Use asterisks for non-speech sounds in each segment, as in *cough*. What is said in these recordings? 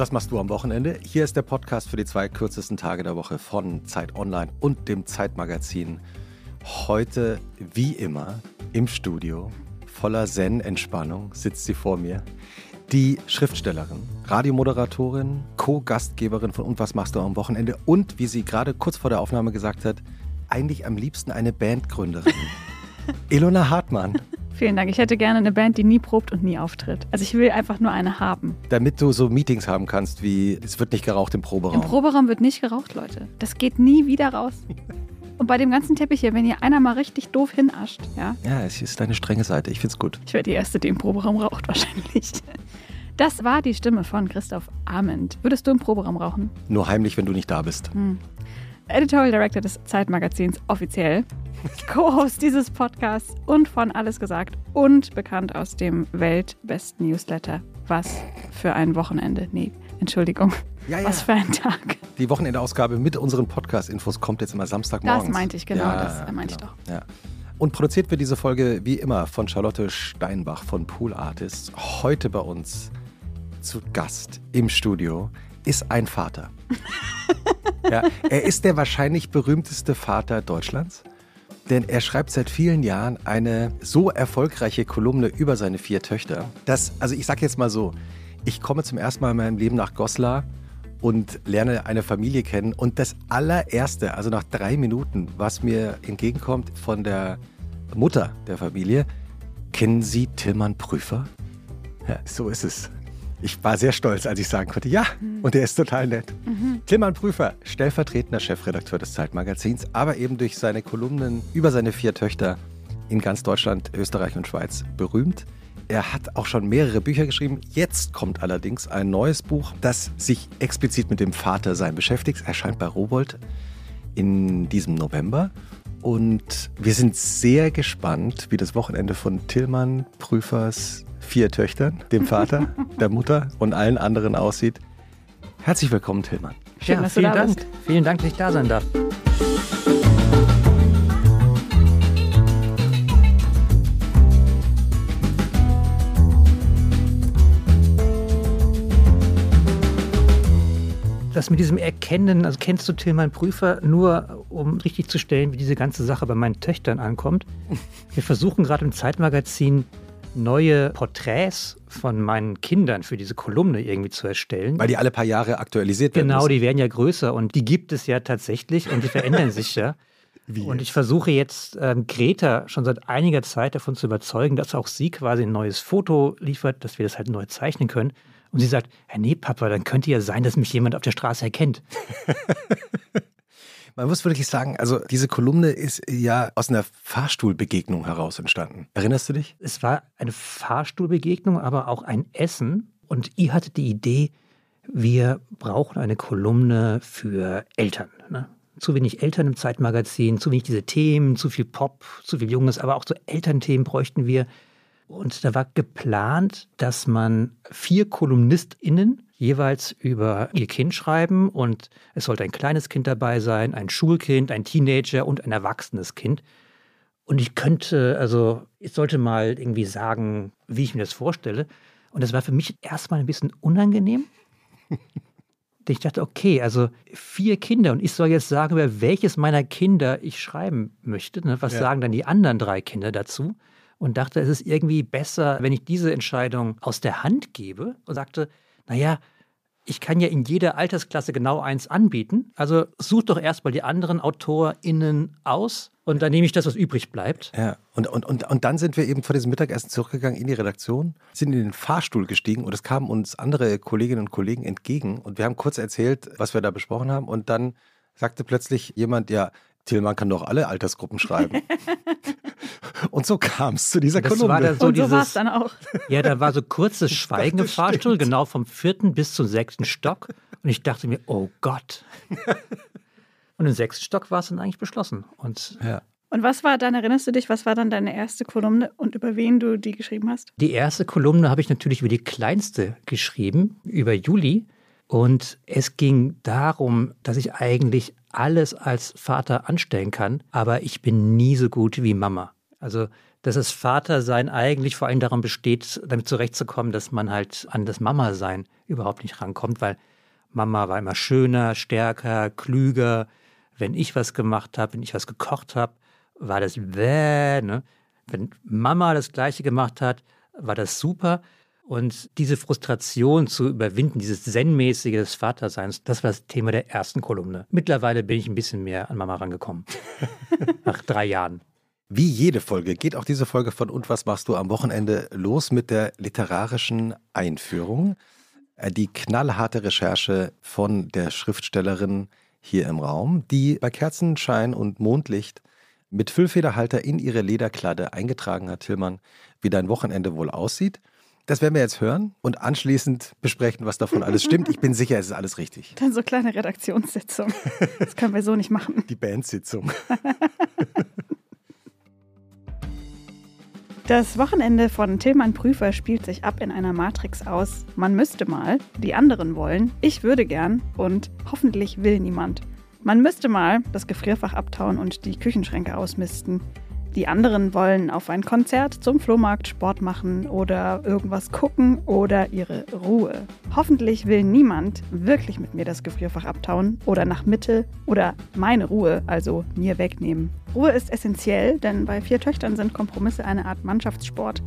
was machst du am Wochenende? Hier ist der Podcast für die zwei kürzesten Tage der Woche von Zeit Online und dem Zeitmagazin. Heute, wie immer, im Studio, voller Zen-Entspannung, sitzt sie vor mir. Die Schriftstellerin, Radiomoderatorin, Co-Gastgeberin von Und was machst du am Wochenende und, wie sie gerade kurz vor der Aufnahme gesagt hat, eigentlich am liebsten eine Bandgründerin. *laughs* Ilona Hartmann. Vielen Dank. Ich hätte gerne eine Band, die nie probt und nie auftritt. Also ich will einfach nur eine haben. Damit du so Meetings haben kannst, wie es wird nicht geraucht im Proberaum. Im Proberaum wird nicht geraucht, Leute. Das geht nie wieder raus. *laughs* Und bei dem ganzen Teppich hier, wenn hier einer mal richtig doof hinascht, ja. Ja, es ist deine strenge Seite. Ich find's gut. Ich wäre die Erste, die im Proberaum raucht, wahrscheinlich. Das war die Stimme von Christoph Arment. Würdest du im Proberaum rauchen? Nur heimlich, wenn du nicht da bist. Hm. Editorial Director des Zeitmagazins offiziell, Co-Host dieses Podcasts und von Alles gesagt und bekannt aus dem weltbesten Newsletter. Was für ein Wochenende. Nee, Entschuldigung. Ja, ja. Was für ein Tag. Die Wochenendausgabe mit unseren Podcast-Infos kommt jetzt immer Samstagmorgens. Das meinte ich, genau. Ja, das meinte genau. ich doch. Ja. Und produziert wird diese Folge wie immer von Charlotte Steinbach von Pool Artists. Heute bei uns zu Gast im Studio ist ein Vater. *laughs* ja, er ist der wahrscheinlich berühmteste Vater Deutschlands, denn er schreibt seit vielen Jahren eine so erfolgreiche Kolumne über seine vier Töchter, dass, also ich sage jetzt mal so, ich komme zum ersten Mal in meinem Leben nach Goslar und lerne eine Familie kennen und das allererste, also nach drei Minuten, was mir entgegenkommt von der Mutter der Familie, kennen Sie Tillmann Prüfer? Ja, so ist es. Ich war sehr stolz, als ich sagen konnte, ja, mhm. und er ist total nett. Mhm. Tillmann Prüfer, stellvertretender Chefredakteur des Zeitmagazins, aber eben durch seine Kolumnen über seine vier Töchter in ganz Deutschland, Österreich und Schweiz berühmt. Er hat auch schon mehrere Bücher geschrieben. Jetzt kommt allerdings ein neues Buch, das sich explizit mit dem Vatersein beschäftigt. Erscheint bei Robold in diesem November. Und wir sind sehr gespannt, wie das Wochenende von Tillmann Prüfers vier Töchtern, dem Vater, *laughs* der Mutter und allen anderen aussieht. Herzlich willkommen, Tillmann. Schön, ja, dass vielen du da Dank. Bist. Vielen Dank, dass ich da sein darf. das mit diesem Erkennen, also kennst du Tillmann Prüfer, nur um richtig zu stellen, wie diese ganze Sache bei meinen Töchtern ankommt. Wir versuchen gerade im Zeitmagazin neue Porträts von meinen Kindern für diese Kolumne irgendwie zu erstellen. Weil die alle paar Jahre aktualisiert werden. Genau, müssen. die werden ja größer und die gibt es ja tatsächlich und die verändern sich ja. *laughs* Wie und ich versuche jetzt ähm, Greta schon seit einiger Zeit davon zu überzeugen, dass auch sie quasi ein neues Foto liefert, dass wir das halt neu zeichnen können. Und sie sagt, ja, nee, Papa, dann könnte ja sein, dass mich jemand auf der Straße erkennt. *laughs* Man muss wirklich sagen, also diese Kolumne ist ja aus einer Fahrstuhlbegegnung heraus entstanden. Erinnerst du dich? Es war eine Fahrstuhlbegegnung, aber auch ein Essen. Und ihr hattet die Idee, wir brauchen eine Kolumne für Eltern. Ne? Zu wenig Eltern im Zeitmagazin, zu wenig diese Themen, zu viel Pop, zu viel Junges, aber auch so Elternthemen bräuchten wir. Und da war geplant, dass man vier KolumnistInnen jeweils über ihr Kind schreiben und es sollte ein kleines Kind dabei sein, ein Schulkind, ein Teenager und ein erwachsenes Kind. Und ich könnte, also ich sollte mal irgendwie sagen, wie ich mir das vorstelle. Und das war für mich erstmal ein bisschen unangenehm. *laughs* ich dachte, okay, also vier Kinder und ich soll jetzt sagen, über welches meiner Kinder ich schreiben möchte. Ne? Was ja. sagen dann die anderen drei Kinder dazu? Und dachte, es ist irgendwie besser, wenn ich diese Entscheidung aus der Hand gebe und sagte, naja, ich kann ja in jeder Altersklasse genau eins anbieten. Also such doch erstmal die anderen AutorInnen aus und dann nehme ich das, was übrig bleibt. Ja, und, und, und, und dann sind wir eben vor diesem Mittagessen zurückgegangen in die Redaktion, sind in den Fahrstuhl gestiegen und es kamen uns andere Kolleginnen und Kollegen entgegen und wir haben kurz erzählt, was wir da besprochen haben und dann sagte plötzlich jemand, ja, Tillmann kann doch alle Altersgruppen schreiben. *laughs* Und so kam es zu dieser das Kolumne. War da so und so war es dann auch. Ja, da war so kurzes *laughs* Schweigen im Fahrstuhl, stimmt. genau vom vierten bis zum sechsten Stock. Und ich dachte mir, oh Gott. *laughs* Und im sechsten Stock war es dann eigentlich beschlossen. Und ja. Und was war dann, erinnerst du dich, was war dann deine erste Kolumne und über wen du die geschrieben hast? Die erste Kolumne habe ich natürlich über die kleinste geschrieben, über Juli. Und es ging darum, dass ich eigentlich alles als Vater anstellen kann, aber ich bin nie so gut wie Mama. Also, dass das Vatersein eigentlich vor allem daran besteht, damit zurechtzukommen, dass man halt an das Mama-Sein überhaupt nicht rankommt, weil Mama war immer schöner, stärker, klüger. Wenn ich was gemacht habe, wenn ich was gekocht habe, war das bäh, ne? Wenn Mama das Gleiche gemacht hat, war das super. Und diese Frustration zu überwinden, dieses Zen-mäßige des Vaterseins, das war das Thema der ersten Kolumne. Mittlerweile bin ich ein bisschen mehr an Mama rangekommen. *laughs* Nach drei Jahren. Wie jede Folge geht auch diese Folge von Und was machst du am Wochenende los mit der literarischen Einführung. Äh, die knallharte Recherche von der Schriftstellerin hier im Raum, die bei Kerzenschein und Mondlicht mit Füllfederhalter in ihre Lederkladde eingetragen hat, Tillmann, wie dein Wochenende wohl aussieht. Das werden wir jetzt hören und anschließend besprechen, was davon alles stimmt. Ich bin sicher, es ist alles richtig. *laughs* Dann so kleine Redaktionssitzung. Das können wir so nicht machen. Die Bandsitzung. *laughs* Das Wochenende von Tillmann Prüfer spielt sich ab in einer Matrix aus. Man müsste mal, die anderen wollen, ich würde gern und hoffentlich will niemand. Man müsste mal das Gefrierfach abtauen und die Küchenschränke ausmisten. Die anderen wollen auf ein Konzert, zum Flohmarkt Sport machen oder irgendwas gucken oder ihre Ruhe. Hoffentlich will niemand wirklich mit mir das Gefrierfach abtauen oder nach Mitte oder meine Ruhe, also mir wegnehmen. Ruhe ist essentiell, denn bei vier Töchtern sind Kompromisse eine Art Mannschaftssport.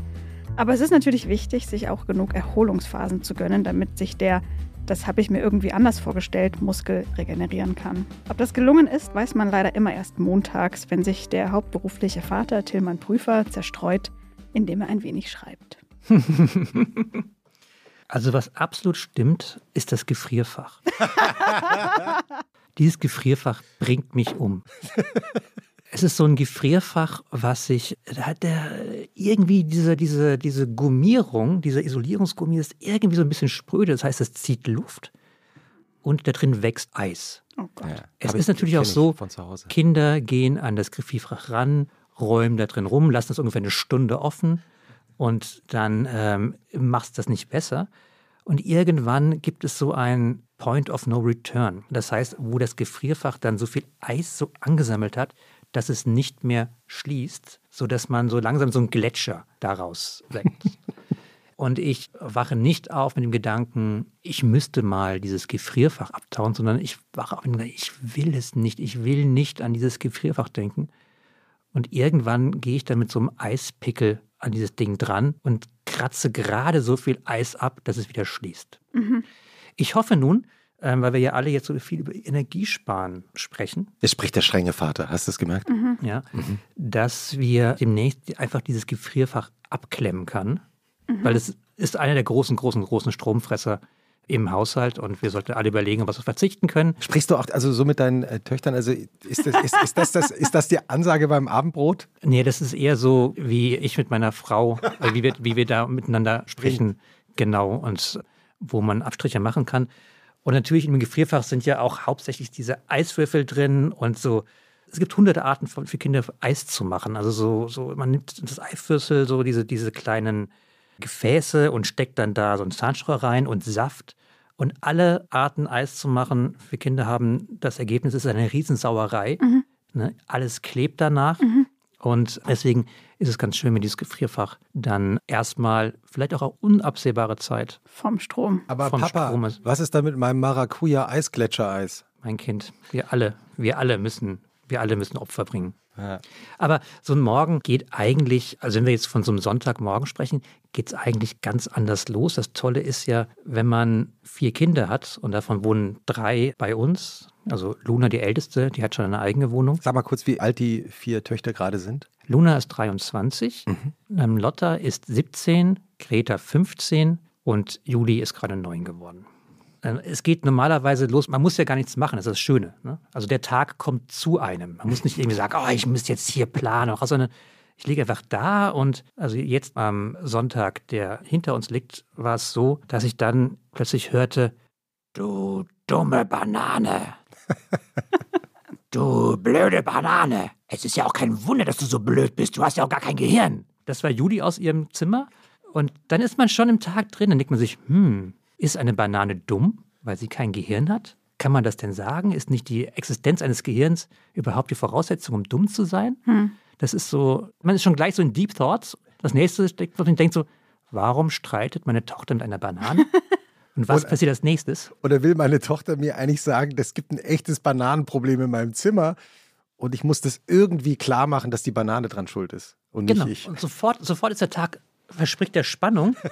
Aber es ist natürlich wichtig, sich auch genug Erholungsphasen zu gönnen, damit sich der das habe ich mir irgendwie anders vorgestellt, Muskel regenerieren kann. Ob das gelungen ist, weiß man leider immer erst montags, wenn sich der hauptberufliche Vater Tillmann Prüfer zerstreut, indem er ein wenig schreibt. *laughs* Also was absolut stimmt, ist das Gefrierfach. *laughs* Dieses Gefrierfach bringt mich um. Es ist so ein Gefrierfach, was sich, da hat der irgendwie diese, diese, diese Gummierung, diese Isolierungsgummi ist irgendwie so ein bisschen spröde. Das heißt, es zieht Luft und da drin wächst Eis. Oh Gott. Ja, es ist natürlich auch so, Kinder gehen an das Gefrierfach ran, räumen da drin rum, lassen es ungefähr eine Stunde offen und dann ähm, machst du das nicht besser. Und irgendwann gibt es so ein Point of No Return. Das heißt, wo das Gefrierfach dann so viel Eis so angesammelt hat, dass es nicht mehr schließt, sodass man so langsam so einen Gletscher daraus weckt. *laughs* Und ich wache nicht auf mit dem Gedanken, ich müsste mal dieses Gefrierfach abtauen, sondern ich wache auf mit dem Gedanken, ich will es nicht, ich will nicht an dieses Gefrierfach denken. Und irgendwann gehe ich dann mit so einem Eispickel an dieses Ding dran und kratze gerade so viel Eis ab, dass es wieder schließt. Mhm. Ich hoffe nun, ähm, weil wir ja alle jetzt so viel über Energiesparen sprechen. Es spricht der strenge Vater, hast du es gemerkt? Mhm. Ja, mhm. dass wir demnächst einfach dieses Gefrierfach abklemmen kann, mhm. weil es ist einer der großen, großen, großen Stromfresser im Haushalt und wir sollten alle überlegen, was wir verzichten können. Sprichst du auch also so mit deinen äh, Töchtern? Also ist das, ist, ist, das, das, ist das die Ansage beim Abendbrot? Nee, das ist eher so, wie ich mit meiner Frau, äh, wie, wir, wie wir da miteinander sprechen. Genau, und wo man Abstriche machen kann. Und natürlich im Gefrierfach sind ja auch hauptsächlich diese Eiswürfel drin und so. Es gibt hunderte Arten von, für Kinder Eis zu machen. Also so, so man nimmt das Eiswürfel, so diese, diese kleinen Gefäße und steckt dann da so ein Zahnstocher rein und Saft. Und alle Arten Eis zu machen für Kinder haben das Ergebnis ist eine Riesensauerei. Mhm. Ne? Alles klebt danach. Mhm. Und deswegen ist es ganz schön, wenn dieses Gefrierfach dann erstmal, vielleicht auch auf unabsehbare Zeit vom Strom. Aber vom Papa, Strom ist. was ist da mit meinem Maracuja-Eisgletschereis? Mein Kind, wir alle, wir alle müssen, wir alle müssen Opfer bringen. Ja. Aber so ein Morgen geht eigentlich, also wenn wir jetzt von so einem Sonntagmorgen sprechen, geht es eigentlich ganz anders los. Das Tolle ist ja, wenn man vier Kinder hat und davon wohnen drei bei uns, also Luna, die älteste, die hat schon eine eigene Wohnung. Sag mal kurz, wie alt die vier Töchter gerade sind. Luna ist 23, mhm. Ähm, Lotta ist 17, Greta 15 und Juli ist gerade neun geworden. Ähm, es geht normalerweise los, man muss ja gar nichts machen, das ist das Schöne. Ne? Also der Tag kommt zu einem. Man muss nicht irgendwie sagen, oh, ich muss jetzt hier planen, sondern ich liege einfach da und also jetzt am Sonntag, der hinter uns liegt, war es so, dass ich dann plötzlich hörte, du dumme Banane. Du blöde Banane. Es ist ja auch kein Wunder, dass du so blöd bist. Du hast ja auch gar kein Gehirn. Das war Judy aus ihrem Zimmer. Und dann ist man schon im Tag drin. Dann denkt man sich, hm, ist eine Banane dumm, weil sie kein Gehirn hat? Kann man das denn sagen? Ist nicht die Existenz eines Gehirns überhaupt die Voraussetzung, um dumm zu sein? Hm. Das ist so, man ist schon gleich so in Deep Thoughts. Das nächste ist, man denkt so, warum streitet meine Tochter mit einer Banane? *laughs* Und was Und- passiert als nächstes? Oder will meine Tochter mir eigentlich sagen, es gibt ein echtes Bananenproblem in meinem Zimmer und ich muss das irgendwie klar machen, dass die Banane dran schuld ist und nicht Genau. ich. Und sofort, sofort ist der Tag, verspricht der Spannung. *laughs*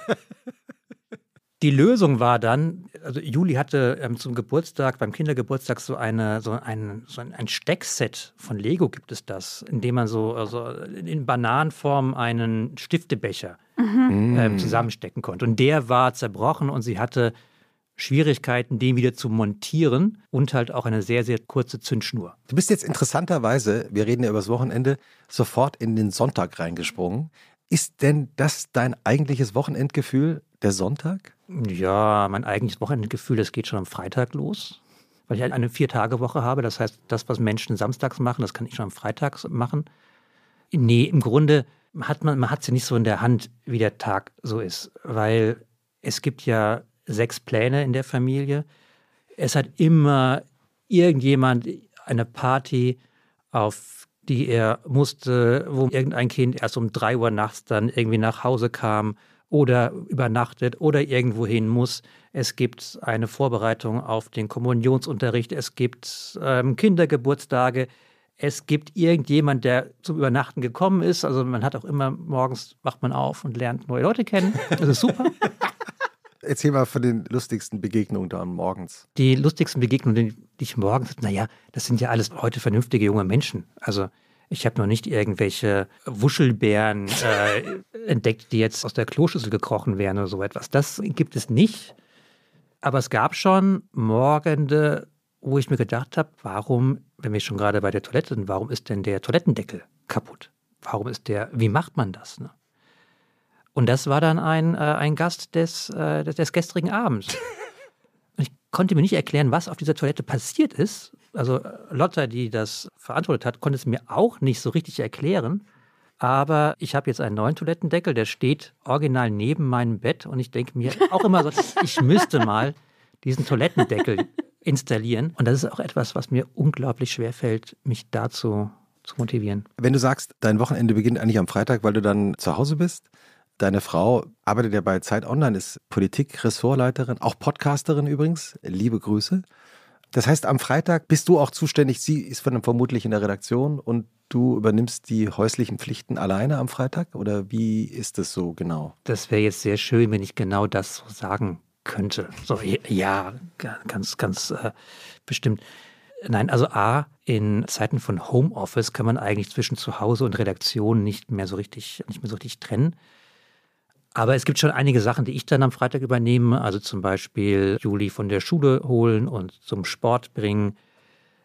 Die Lösung war dann, also Juli hatte ähm, zum Geburtstag, beim Kindergeburtstag so eine, so ein, so ein, ein Steckset von Lego gibt es das, in dem man so also in Bananenform einen Stiftebecher ähm, zusammenstecken konnte. Und der war zerbrochen und sie hatte Schwierigkeiten, den wieder zu montieren und halt auch eine sehr, sehr kurze Zündschnur. Du bist jetzt interessanterweise, wir reden ja über das Wochenende, sofort in den Sonntag reingesprungen. Ist denn das dein eigentliches Wochenendgefühl, der Sonntag? Ja, mein eigentliches Wochenendgefühl, das geht schon am Freitag los, weil ich halt eine Vier-Tage-Woche habe. Das heißt, das, was Menschen samstags machen, das kann ich schon am Freitag machen. Nee, im Grunde hat man, man hat ja nicht so in der Hand, wie der Tag so ist, weil es gibt ja sechs Pläne in der Familie. Es hat immer irgendjemand eine Party, auf die er musste, wo irgendein Kind erst um drei Uhr nachts dann irgendwie nach Hause kam oder übernachtet oder irgendwo hin muss. Es gibt eine Vorbereitung auf den Kommunionsunterricht. Es gibt ähm, Kindergeburtstage. Es gibt irgendjemand, der zum Übernachten gekommen ist. Also man hat auch immer morgens wacht man auf und lernt neue Leute kennen. Das ist super. *laughs* Erzähl mal von den lustigsten Begegnungen da morgens. Die lustigsten Begegnungen, die ich morgens, naja, das sind ja alles heute vernünftige junge Menschen. Also ich habe noch nicht irgendwelche Wuschelbären äh, *laughs* entdeckt, die jetzt aus der Kloschüssel gekrochen wären oder so etwas. Das gibt es nicht. Aber es gab schon Morgende, wo ich mir gedacht habe, warum, wenn wir schon gerade bei der Toilette sind, warum ist denn der Toilettendeckel kaputt? Warum ist der, wie macht man das? Ne? Und das war dann ein, äh, ein Gast des, äh, des, des gestrigen Abends. *laughs* Und ich konnte mir nicht erklären, was auf dieser Toilette passiert ist. Also Lotta, die das verantwortet hat, konnte es mir auch nicht so richtig erklären. Aber ich habe jetzt einen neuen Toilettendeckel, der steht original neben meinem Bett und ich denke mir auch immer so, *laughs* ich müsste mal diesen Toilettendeckel installieren. Und das ist auch etwas, was mir unglaublich schwer fällt, mich dazu zu motivieren. Wenn du sagst, dein Wochenende beginnt eigentlich am Freitag, weil du dann zu Hause bist, deine Frau arbeitet ja bei Zeit Online, ist Politik-Ressortleiterin, auch Podcasterin übrigens, liebe Grüße. Das heißt, am Freitag bist du auch zuständig, sie ist von, vermutlich in der Redaktion und du übernimmst die häuslichen Pflichten alleine am Freitag? Oder wie ist es so genau? Das wäre jetzt sehr schön, wenn ich genau das so sagen könnte. So, ja, ganz, ganz äh, bestimmt. Nein, also A, in Zeiten von Homeoffice kann man eigentlich zwischen Zuhause und Redaktion nicht mehr so richtig, nicht mehr so richtig trennen. Aber es gibt schon einige Sachen, die ich dann am Freitag übernehme. Also zum Beispiel Juli von der Schule holen und zum Sport bringen.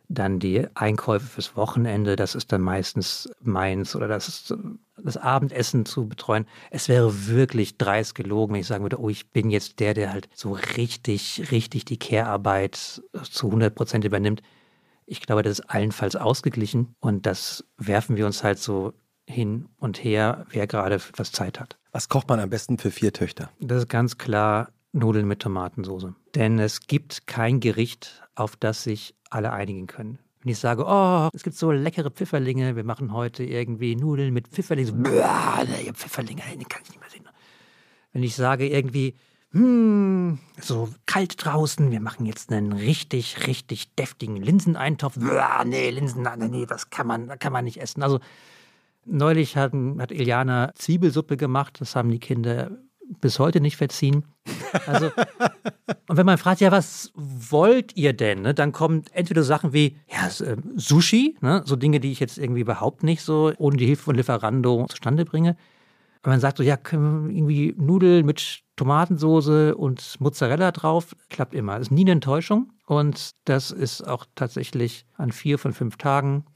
Dann die Einkäufe fürs Wochenende, das ist dann meistens meins oder das ist das Abendessen zu betreuen. Es wäre wirklich dreist gelogen, wenn ich sagen würde, oh, ich bin jetzt der, der halt so richtig, richtig die Care-Arbeit zu 100 Prozent übernimmt. Ich glaube, das ist allenfalls ausgeglichen und das werfen wir uns halt so hin und her, wer gerade etwas Zeit hat. Was kocht man am besten für vier Töchter? Das ist ganz klar Nudeln mit Tomatensauce. Denn es gibt kein Gericht, auf das sich alle einigen können. Wenn ich sage, oh, es gibt so leckere Pfifferlinge, wir machen heute irgendwie Nudeln mit Pfifferlingen, so, "Bäh, nee, Pfifferlinge, die kann ich nicht mehr sehen. Wenn ich sage irgendwie, hm, so kalt draußen, wir machen jetzt einen richtig, richtig deftigen Linseneintopf. Nee, Linsen, nee, nee, das kann man, kann man nicht essen. Also neulich hat, hat Iliana Zwiebelsuppe gemacht, das haben die Kinder bis heute nicht verziehen. Also, *laughs* und wenn man fragt, ja, was wollt ihr denn? Ne, dann kommen entweder Sachen wie ja, Sushi, ne, so Dinge, die ich jetzt irgendwie überhaupt nicht so ohne die Hilfe von Lieferando zustande bringe. Wenn man sagt so, ja, irgendwie Nudeln mit Tomatensoße und Mozzarella drauf, klappt immer. Das ist nie eine Enttäuschung. Und das ist auch tatsächlich an vier von fünf Tagen. *laughs*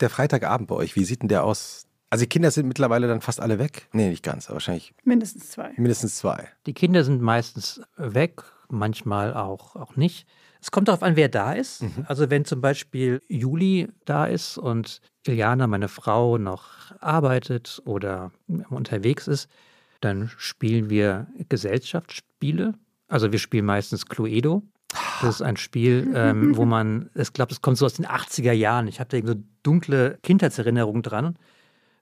Der Freitagabend bei euch, wie sieht denn der aus? Also die Kinder sind mittlerweile dann fast alle weg. Nee, nicht ganz, aber wahrscheinlich Mindestens zwei. mindestens zwei. Die Kinder sind meistens weg, manchmal auch, auch nicht. Es kommt darauf an, wer da ist. Also wenn zum Beispiel Juli da ist und Iliana, meine Frau, noch arbeitet oder unterwegs ist, dann spielen wir Gesellschaftsspiele. Also wir spielen meistens Cluedo. Das ist ein Spiel, ähm, wo *laughs* man, ich glaube, das kommt so aus den 80er Jahren. Ich habe da so dunkle Kindheitserinnerungen dran.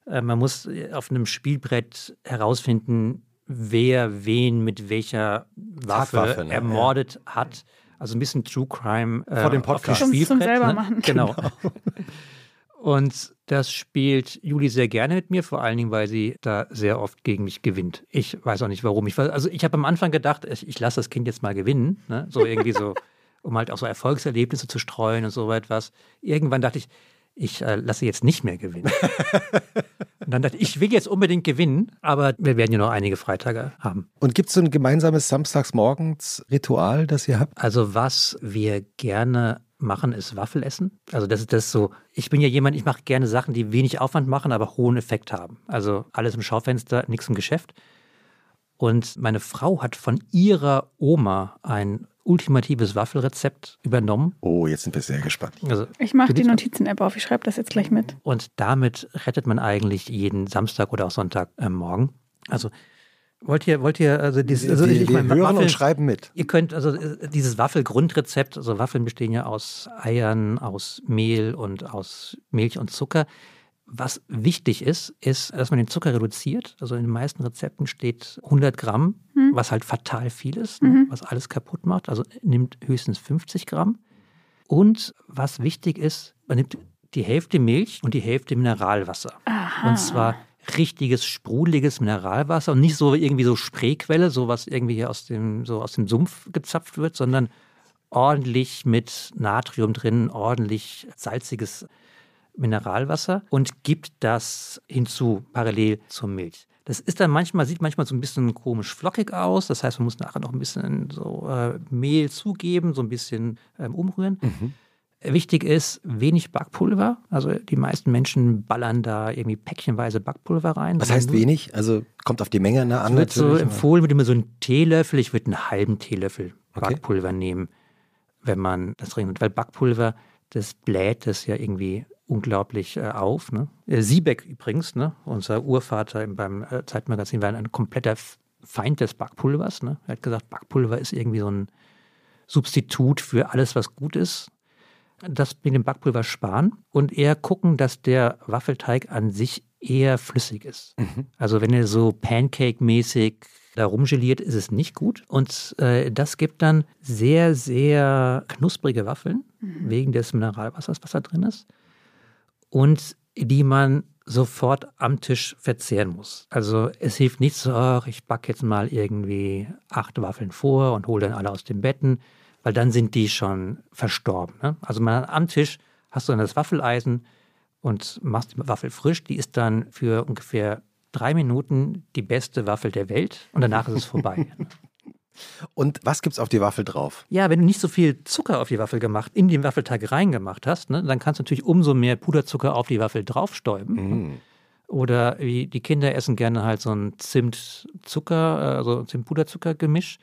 Äh, man muss auf einem Spielbrett herausfinden, wer wen mit welcher Waffe Tatwaffe, ne? ermordet hat. Also ein bisschen True Crime äh, Vor dem auf dem Podcast. Zum- zum Spielbrett. selber ne? machen. Genau. *laughs* Und das spielt Juli sehr gerne mit mir, vor allen Dingen, weil sie da sehr oft gegen mich gewinnt. Ich weiß auch nicht warum. Ich, war- also ich habe am Anfang gedacht, ich, ich lasse das Kind jetzt mal gewinnen. Ne? So irgendwie so, *laughs* um halt auch so Erfolgserlebnisse zu streuen und so etwas. Irgendwann dachte ich, ich äh, lasse jetzt nicht mehr gewinnen. und dann dachte ich, ich will jetzt unbedingt gewinnen, aber wir werden ja noch einige Freitage haben. Und gibt es so ein gemeinsames Samstagsmorgens-Ritual, das ihr habt? Also was wir gerne machen, ist Waffelessen. Also das ist das so. Ich bin ja jemand, ich mache gerne Sachen, die wenig Aufwand machen, aber hohen Effekt haben. Also alles im Schaufenster, nichts im Geschäft. Und meine Frau hat von ihrer Oma ein ultimatives Waffelrezept übernommen. Oh, jetzt sind wir sehr gespannt. Also, Ich mache die Notizen-App auf. Ich schreibe das jetzt gleich mit. und damit rettet man eigentlich jeden Samstag oder auch Sonntag äh, morgen. Also wollt ihr, wollt ihr, also, dieses, also wir ich wir meine, hören Waffeln- und schreiben mit. Ihr könnt, also äh, dieses Waffelgrundrezept, also Waffeln bestehen ja aus Eiern, aus Mehl und aus Milch und Zucker. Was wichtig ist, ist, dass man den Zucker reduziert. Also in den meisten Rezepten steht 100 Gramm, was halt fatal viel ist, ne, was alles kaputt macht. Also nimmt höchstens 50 Gramm. Und was wichtig ist, man nimmt die Hälfte Milch und die Hälfte Mineralwasser. Und zwar richtiges, sprudeliges Mineralwasser und nicht so irgendwie so Spreequelle, so was irgendwie hier aus dem, so aus dem Sumpf gezapft wird, sondern ordentlich mit Natrium drin, ordentlich salziges Mineralwasser und gibt das hinzu, parallel zur Milch. Das ist dann manchmal, sieht manchmal so ein bisschen komisch flockig aus. Das heißt, man muss nachher noch ein bisschen so äh, Mehl zugeben, so ein bisschen ähm, umrühren. Wichtig ist, wenig Backpulver. Also die meisten Menschen ballern da irgendwie päckchenweise Backpulver rein. Was heißt wenig? Also kommt auf die Menge nah Es an wird so empfohlen, mit immer so einen Teelöffel, ich würde einen halben Teelöffel Okay. Backpulver nehmen, wenn man das trinkt. Weil Backpulver, das bläht das ja irgendwie unglaublich äh, auf. Ne? Äh, Siebeck übrigens, ne? unser Urvater im, beim äh, Zeitmagazin, war ein kompletter Feind des Backpulvers. Ne? Er hat gesagt, Backpulver ist irgendwie so ein Substitut für alles, was gut ist. Das mit dem Backpulver sparen und eher gucken, dass der Waffelteig an sich eher flüssig ist. Also wenn er so Pancake-mäßig da rumgeliert, ist es nicht gut. Und äh, das gibt dann sehr, sehr knusprige Waffeln, wegen des Mineralwassers, was da drin ist. Und die man sofort am Tisch verzehren muss. Also es hilft nicht so, ach, ich backe jetzt mal irgendwie acht Waffeln vor und hole dann alle aus den Betten, weil dann sind die schon verstorben. Ne? Also man, am Tisch hast du dann das Waffeleisen und machst die Waffel frisch. Die ist dann für ungefähr drei Minuten die beste Waffel der Welt und danach ist es vorbei. *laughs* Und was gibt's auf die Waffel drauf? Ja, wenn du nicht so viel Zucker auf die Waffel gemacht, in den Waffelteig reingemacht hast, ne, dann kannst du natürlich umso mehr Puderzucker auf die Waffel draufstäuben. Mhm. Oder wie die Kinder essen gerne halt so ein Zimt-Zucker, also Zimt-Puderzucker-Gemisch.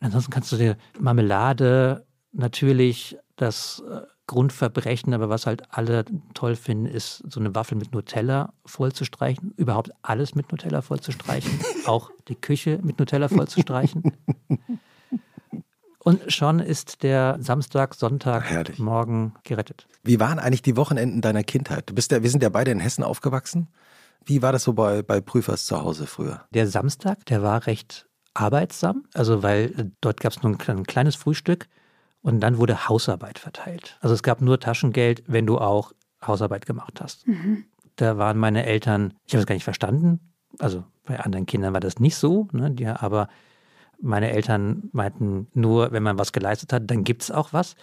Ansonsten kannst du dir Marmelade natürlich das äh, Grundverbrechen, aber was halt alle toll finden, ist so eine Waffel mit Nutella vollzustreichen, überhaupt alles mit Nutella vollzustreichen, *laughs* auch die Küche mit Nutella vollzustreichen. Und schon ist der Samstag, Sonntag, Herrlich. morgen gerettet. Wie waren eigentlich die Wochenenden deiner Kindheit? Du bist ja, wir sind ja beide in Hessen aufgewachsen. Wie war das so bei, bei Prüfers zu Hause früher? Der Samstag, der war recht arbeitsam, also weil äh, dort gab es nur ein, klein- ein kleines Frühstück und dann wurde Hausarbeit verteilt. Also es gab nur Taschengeld, wenn du auch Hausarbeit gemacht hast. Da waren meine Eltern, ich habe es gar nicht verstanden, also bei anderen Kindern war das nicht so, ne, die, aber meine Eltern meinten nur, wenn man was geleistet hat, dann gibt es auch was.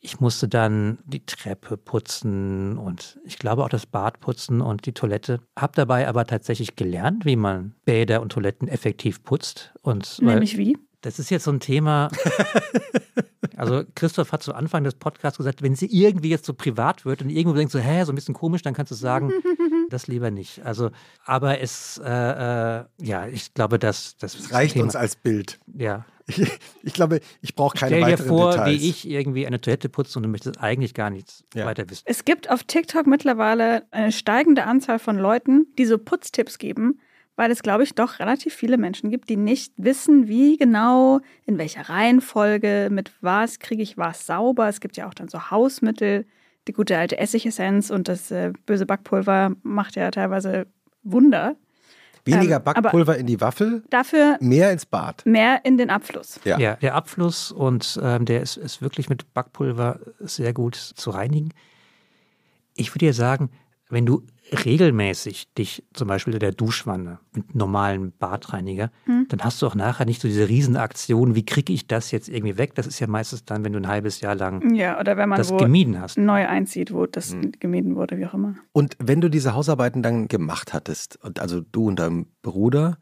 Ich musste dann die Treppe putzen und ich glaube auch das Bad putzen und die Toilette. Hab dabei aber tatsächlich gelernt, wie man Bäder und Toiletten effektiv putzt. Und Nämlich wie? Das ist jetzt so ein Thema. *laughs* Also Christoph hat zu Anfang des Podcasts gesagt, wenn sie irgendwie jetzt so privat wird und irgendwo denkst so, hä, so ein bisschen komisch, dann kannst du sagen, *laughs* das lieber nicht. Also, aber es, äh, äh, ja, ich glaube, dass das Das reicht Thema, uns als Bild. Ja, Ich, ich glaube, ich brauche keine Stell dir weiteren vor, Details. wie ich irgendwie eine Toilette putze und du möchtest eigentlich gar nichts Ja. weiter wissen. Es gibt auf TikTok mittlerweile eine steigende Anzahl von Leuten, die so Putztipps geben, weil es, glaube ich, doch relativ viele Menschen gibt, die nicht wissen, wie genau, in welcher Reihenfolge, mit was kriege ich was sauber. Es gibt ja auch dann so Hausmittel, die gute alte Essigessenz und das äh, böse Backpulver macht ja teilweise Wunder. Weniger Ähm, Backpulver in die Waffel, Dafür mehr ins Bad. mehr in den Abfluss. Ja. Ja, der Abfluss und ähm, der ist, ist wirklich mit Backpulver sehr gut zu reinigen. Ich würde dir sagen, wenn du regelmäßig dich zum Beispiel in der Duschwanne mit normalen Badreiniger, dann hast du auch nachher nicht so diese Riesenaktion, wie kriege ich das jetzt irgendwie weg? Das ist ja meistens dann, wenn du ein halbes Jahr lang Ja, oder wenn man das wo gemieden hast. neu einzieht, wo das gemieden wurde, wie auch immer. Und wenn du diese Hausarbeiten dann gemacht hattest, und also du und dein Bruder,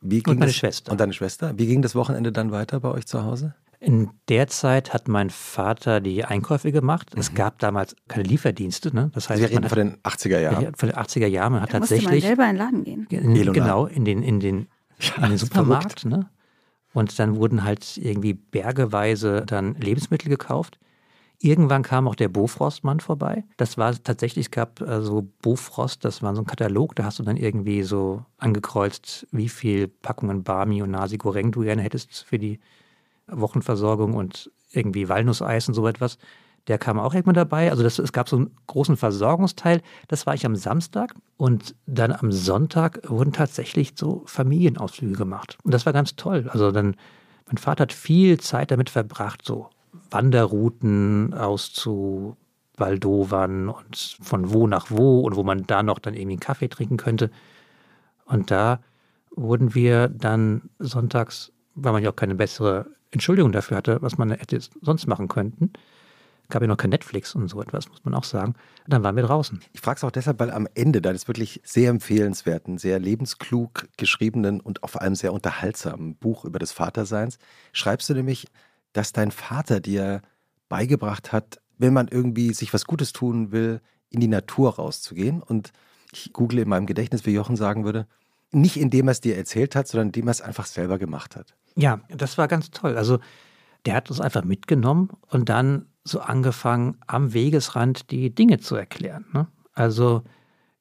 wie ging meine das, Schwester. Und deine Schwester, wie ging das Wochenende dann weiter bei euch zu Hause? In der Zeit hat mein Vater die Einkäufe gemacht. Es gab damals keine Lieferdienste. Ne? Das heißt, Mhm. Also wir reden von den 80er Jahren. hat, von den 80er Jahren. Man hat Da musste man tatsächlich selber in den Laden gehen. in, genau in den, in den, in den Supermarkt. Ne? Und dann wurden halt irgendwie bergeweise dann Lebensmittel gekauft. Irgendwann kam auch der Bofrostmann vorbei. Das war tatsächlich, es gab äh, so Bofrost, das war so ein Katalog, da hast du dann irgendwie so angekreuzt, wie viel Packungen Barmi und Nasi Goreng du gerne hättest für die Wochenversorgung und irgendwie Walnusseis und so etwas. Der kam auch irgendwann dabei. Also das, es gab so einen großen Versorgungsteil. Das war ich am Samstag. Und dann am Sonntag wurden tatsächlich so Familienausflüge gemacht. Und das war ganz toll. Also dann, mein Vater hat viel Zeit damit verbracht, so Wanderrouten auszu Waldovern und von wo nach wo und wo man da noch dann irgendwie einen Kaffee trinken könnte. Und da wurden wir dann sonntags, weil man ja auch keine bessere Entschuldigung dafür hatte, was man hätte sonst machen könnten, gab ja noch kein Netflix und so etwas, muss man auch sagen. Dann waren wir draußen. Ich frage es auch deshalb, weil am Ende deines wirklich sehr empfehlenswerten, sehr lebensklug geschriebenen und vor allem sehr unterhaltsamen Buch über des Vaterseins schreibst du nämlich, dass dein Vater dir beigebracht hat, wenn man irgendwie sich was Gutes tun will, in die Natur rauszugehen. Und ich google in meinem Gedächtnis, wie Jochen sagen würde, nicht indem er es dir erzählt hat, sondern indem er es einfach selber gemacht hat. Ja, das war ganz toll. Also der hat uns einfach mitgenommen und dann so angefangen, am Wegesrand die Dinge zu erklären. Ne? Also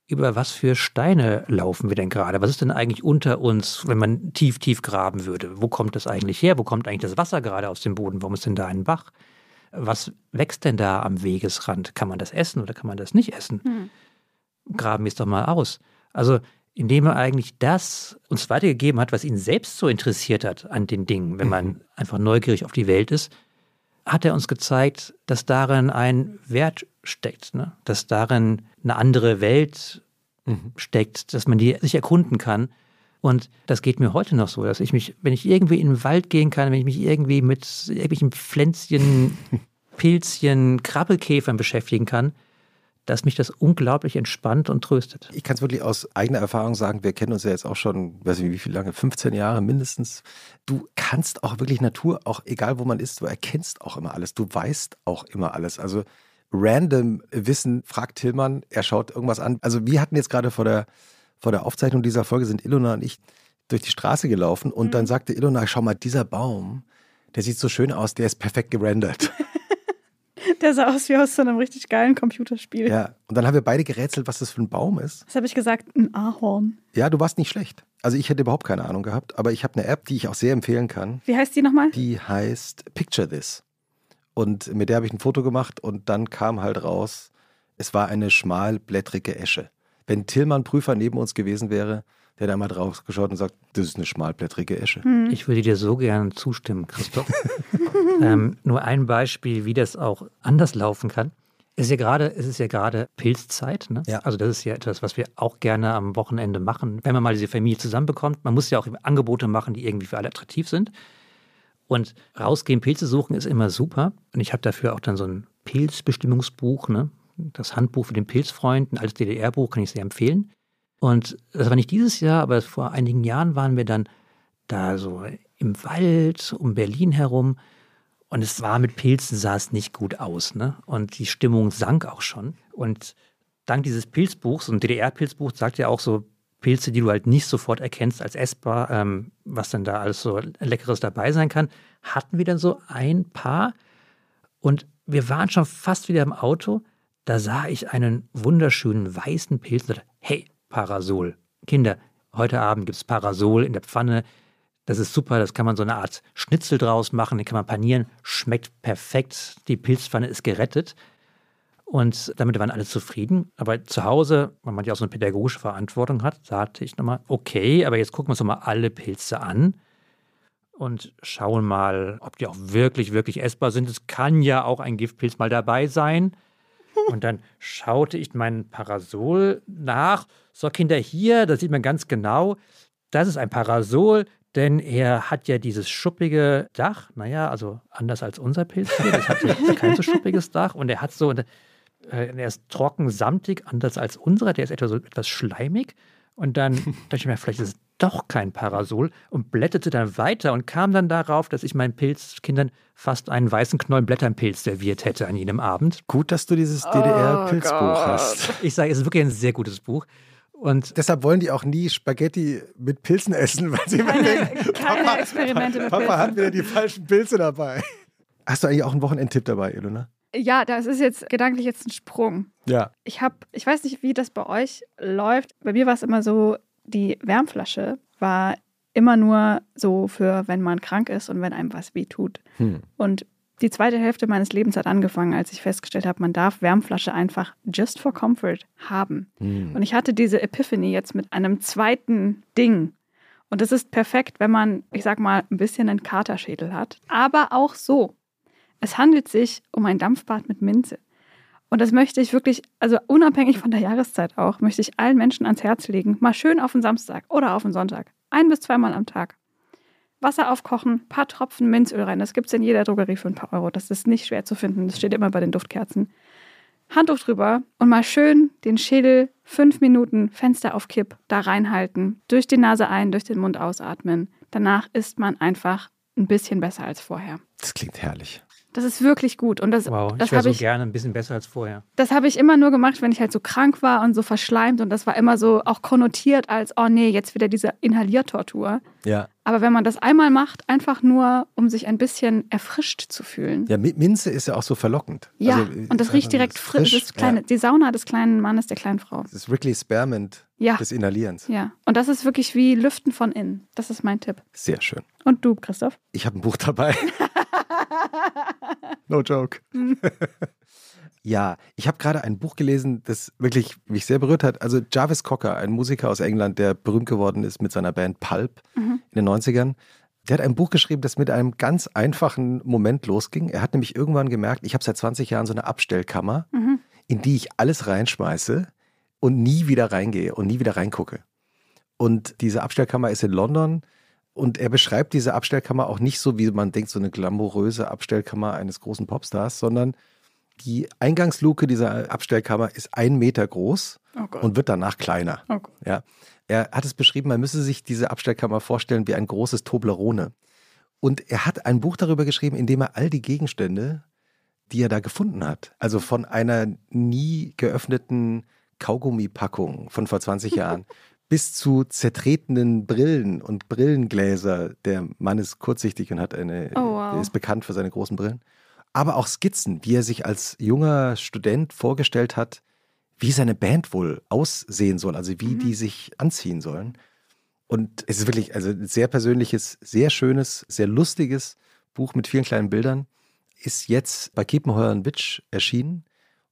über was für Steine laufen wir denn gerade? Was ist denn eigentlich unter uns, wenn man tief, tief graben würde? Wo kommt das eigentlich her? Wo kommt eigentlich das Wasser gerade aus dem Boden? Warum ist denn da ein Bach? Was wächst denn da am Wegesrand? Kann man das essen oder kann man das nicht essen? Graben wir es doch mal aus. Also indem er eigentlich das uns weitergegeben hat, was ihn selbst so interessiert hat an den Dingen, wenn man einfach neugierig auf die Welt ist, hat er uns gezeigt, dass darin ein Wert steckt, ne? dass darin eine andere Welt steckt, dass man die sich erkunden kann. Und das geht mir heute noch so, dass ich mich, wenn ich irgendwie in den Wald gehen kann, wenn ich mich irgendwie mit irgendwelchen Pflänzchen, *laughs* Pilzchen, Krabbelkäfern beschäftigen kann, dass mich das unglaublich entspannt und tröstet. Ich kann es wirklich aus eigener Erfahrung sagen, wir kennen uns ja jetzt auch schon, weiß nicht wie viel lange, 15 Jahre mindestens. Du kannst auch wirklich Natur, auch egal wo man ist, du erkennst auch immer alles, du weißt auch immer alles. Also random Wissen, fragt Tillmann, er schaut irgendwas an. Also wir hatten jetzt gerade vor der, vor der Aufzeichnung dieser Folge sind Ilona und ich durch die Straße gelaufen und dann sagte Ilona, schau mal, dieser Baum, der sieht so schön aus, der ist perfekt gerendert. *laughs* Der sah aus wie aus so einem richtig geilen Computerspiel. ja, und dann haben wir beide gerätselt, was das für ein Baum ist. Was habe ich gesagt? Ein Ahorn. Ja, du warst nicht schlecht. Also ich hätte überhaupt keine Ahnung gehabt, aber ich habe eine App, die ich auch sehr empfehlen kann. Wie heißt die nochmal? Die heißt Picture This. Und mit der habe ich ein Foto gemacht und dann kam halt raus, es war eine schmalblättrige Esche. Wenn Tillmann Prüfer neben uns gewesen wäre, der hätte einmal drauf geschaut und sagt, das ist eine schmalblättrige Esche. Ich würde dir so gerne zustimmen, Christoph. *laughs* ähm, nur ein Beispiel, wie das auch anders laufen kann. Es ist ja gerade, es ist ja gerade Pilzzeit. Ne? Ja. Also das ist ja etwas, was wir auch gerne am Wochenende machen, wenn man mal diese Familie zusammenbekommt. Man muss ja auch Angebote machen, die irgendwie für alle attraktiv sind. Und rausgehen, Pilze suchen ist immer super. Und ich habe dafür auch dann so ein Pilzbestimmungsbuch, ne? Das Handbuch für den Pilzfreund, ein altes DDR-Buch, kann ich sehr empfehlen. Und das war nicht dieses Jahr, aber vor einigen Jahren waren wir dann da so im Wald um Berlin herum. Und es war mit Pilzen, sah es nicht gut aus. Ne? Und die Stimmung sank auch schon. Und dank dieses Pilzbuchs, so ein DDR-Pilzbuch, sagt ja auch so Pilze, die du halt nicht sofort erkennst als essbar, ähm, was dann da alles so Leckeres dabei sein kann, hatten wir dann so ein paar. Und wir waren schon fast wieder im Auto. Da sah ich einen wunderschönen weißen Pilz und dachte, hey, Parasol. Kinder, heute Abend gibt es Parasol in der Pfanne. Das ist super, das kann man so eine Art Schnitzel draus machen, den kann man panieren, schmeckt perfekt, die Pilzpfanne ist gerettet. Und damit waren alle zufrieden. Aber zu Hause, weil man ja auch so eine pädagogische Verantwortung hat, sagte ich nochmal, okay, aber jetzt gucken wir uns nochmal alle Pilze an und schauen mal, ob die auch wirklich, wirklich essbar sind. Es kann ja auch ein Giftpilz mal dabei sein. Und dann schaute ich meinen Parasol nach. So, Kinder, hier, da sieht man ganz genau, das ist ein Parasol, denn er hat ja dieses schuppige Dach. Naja, also anders als unser Pilz hier. Das hat ja *laughs* kein so schuppiges Dach. Und er hat so äh, er ist trocken, samtig, anders als unserer. Der ist etwas, so etwas schleimig. Und dann dachte ich mir, vielleicht ist es doch kein Parasol und blätterte dann weiter und kam dann darauf, dass ich meinen Pilzkindern fast einen weißen Knollen Blätternpilz serviert hätte an jenem Abend. Gut, dass du dieses DDR-Pilzbuch oh hast. Ich sage, es ist wirklich ein sehr gutes Buch. Und deshalb wollen die auch nie Spaghetti mit Pilzen essen, weil sie keine, immer denken, keine Papa, Experimente mit Papa Pilzen. hat wieder die falschen Pilze dabei. Hast du eigentlich auch einen Wochenendtipp dabei, Ilona? Ja, das ist jetzt gedanklich jetzt ein Sprung. Ja. Ich habe, ich weiß nicht, wie das bei euch läuft. Bei mir war es immer so, die Wärmflasche war immer nur so für, wenn man krank ist und wenn einem was weh tut. Hm. Und die zweite Hälfte meines Lebens hat angefangen, als ich festgestellt habe, man darf Wärmflasche einfach just for comfort haben. Hm. Und ich hatte diese Epiphany jetzt mit einem zweiten Ding. Und das ist perfekt, wenn man, ich sag mal, ein bisschen einen Katerschädel hat. Aber auch so. Es handelt sich um ein Dampfbad mit Minze. Und das möchte ich wirklich, also unabhängig von der Jahreszeit auch, möchte ich allen Menschen ans Herz legen. Mal schön auf den Samstag oder auf den Sonntag. Ein bis zweimal am Tag. Wasser aufkochen, paar Tropfen Minzöl rein. Das gibt es in jeder Drogerie für ein paar Euro. Das ist nicht schwer zu finden. Das steht immer bei den Duftkerzen. Handtuch drüber und mal schön den Schädel fünf Minuten Fenster auf Kipp da reinhalten. Durch die Nase ein, durch den Mund ausatmen. Danach ist man einfach ein bisschen besser als vorher. Das klingt herrlich. Das ist wirklich gut. Und das, wow, das ich wäre habe so ich, gerne ein bisschen besser als vorher. das habe ich immer nur gemacht, wenn ich halt so krank war und so verschleimt. Und das war immer so auch konnotiert als, oh nee, jetzt wieder diese Inhaliertortur. Ja. Aber wenn man das einmal macht, einfach nur, um sich ein bisschen erfrischt zu fühlen. Ja, Mi- Minze ist ja auch so verlockend. Ja, Also, und das äh, riecht direkt frisch. Das kleine, Ja. Die Sauna des kleinen Mannes, der kleinen Frau. Das ist Wrigley Spearmint Ja. des Inhalierens. Ja. Und das ist wirklich wie Lüften von innen. Das ist mein Tipp. Sehr schön. Und du, Christoph? Ich habe ein Buch dabei. *laughs* no joke. ja, ich habe gerade ein Buch gelesen, das wirklich mich sehr berührt hat. Also Jarvis Cocker, ein Musiker aus England, der berühmt geworden ist mit seiner Band Pulp in den 90ern. Der hat ein Buch geschrieben, das mit einem ganz einfachen Moment losging. Er hat nämlich irgendwann gemerkt, ich habe seit 20 Jahren so eine Abstellkammer, in die ich alles reinschmeiße und nie wieder reingehe und nie wieder reingucke. Und diese Abstellkammer ist in London. Und er beschreibt diese Abstellkammer auch nicht so, wie man denkt, so eine glamouröse Abstellkammer eines großen Popstars, sondern die Eingangsluke dieser Abstellkammer ist ein Meter groß Oh und wird danach kleiner. Oh. Ja. Er hat es beschrieben, man müsse sich diese Abstellkammer vorstellen wie ein großes Toblerone. Und er hat ein Buch darüber geschrieben, in dem er all die Gegenstände, die er da gefunden hat, also von einer nie geöffneten Kaugummipackung von vor 20 *laughs* Jahren bis zu zertretenen Brillen und Brillengläser. Der Mann ist kurzsichtig und hat eine, Oh, wow. ist bekannt für seine großen Brillen. Aber auch Skizzen, wie er sich als junger Student vorgestellt hat, wie seine Band wohl aussehen soll, also wie die sich anziehen sollen. Und es ist wirklich also ein sehr persönliches, sehr schönes, sehr lustiges Buch mit vielen kleinen Bildern. Ist jetzt bei Kiepenheuer und Witsch erschienen.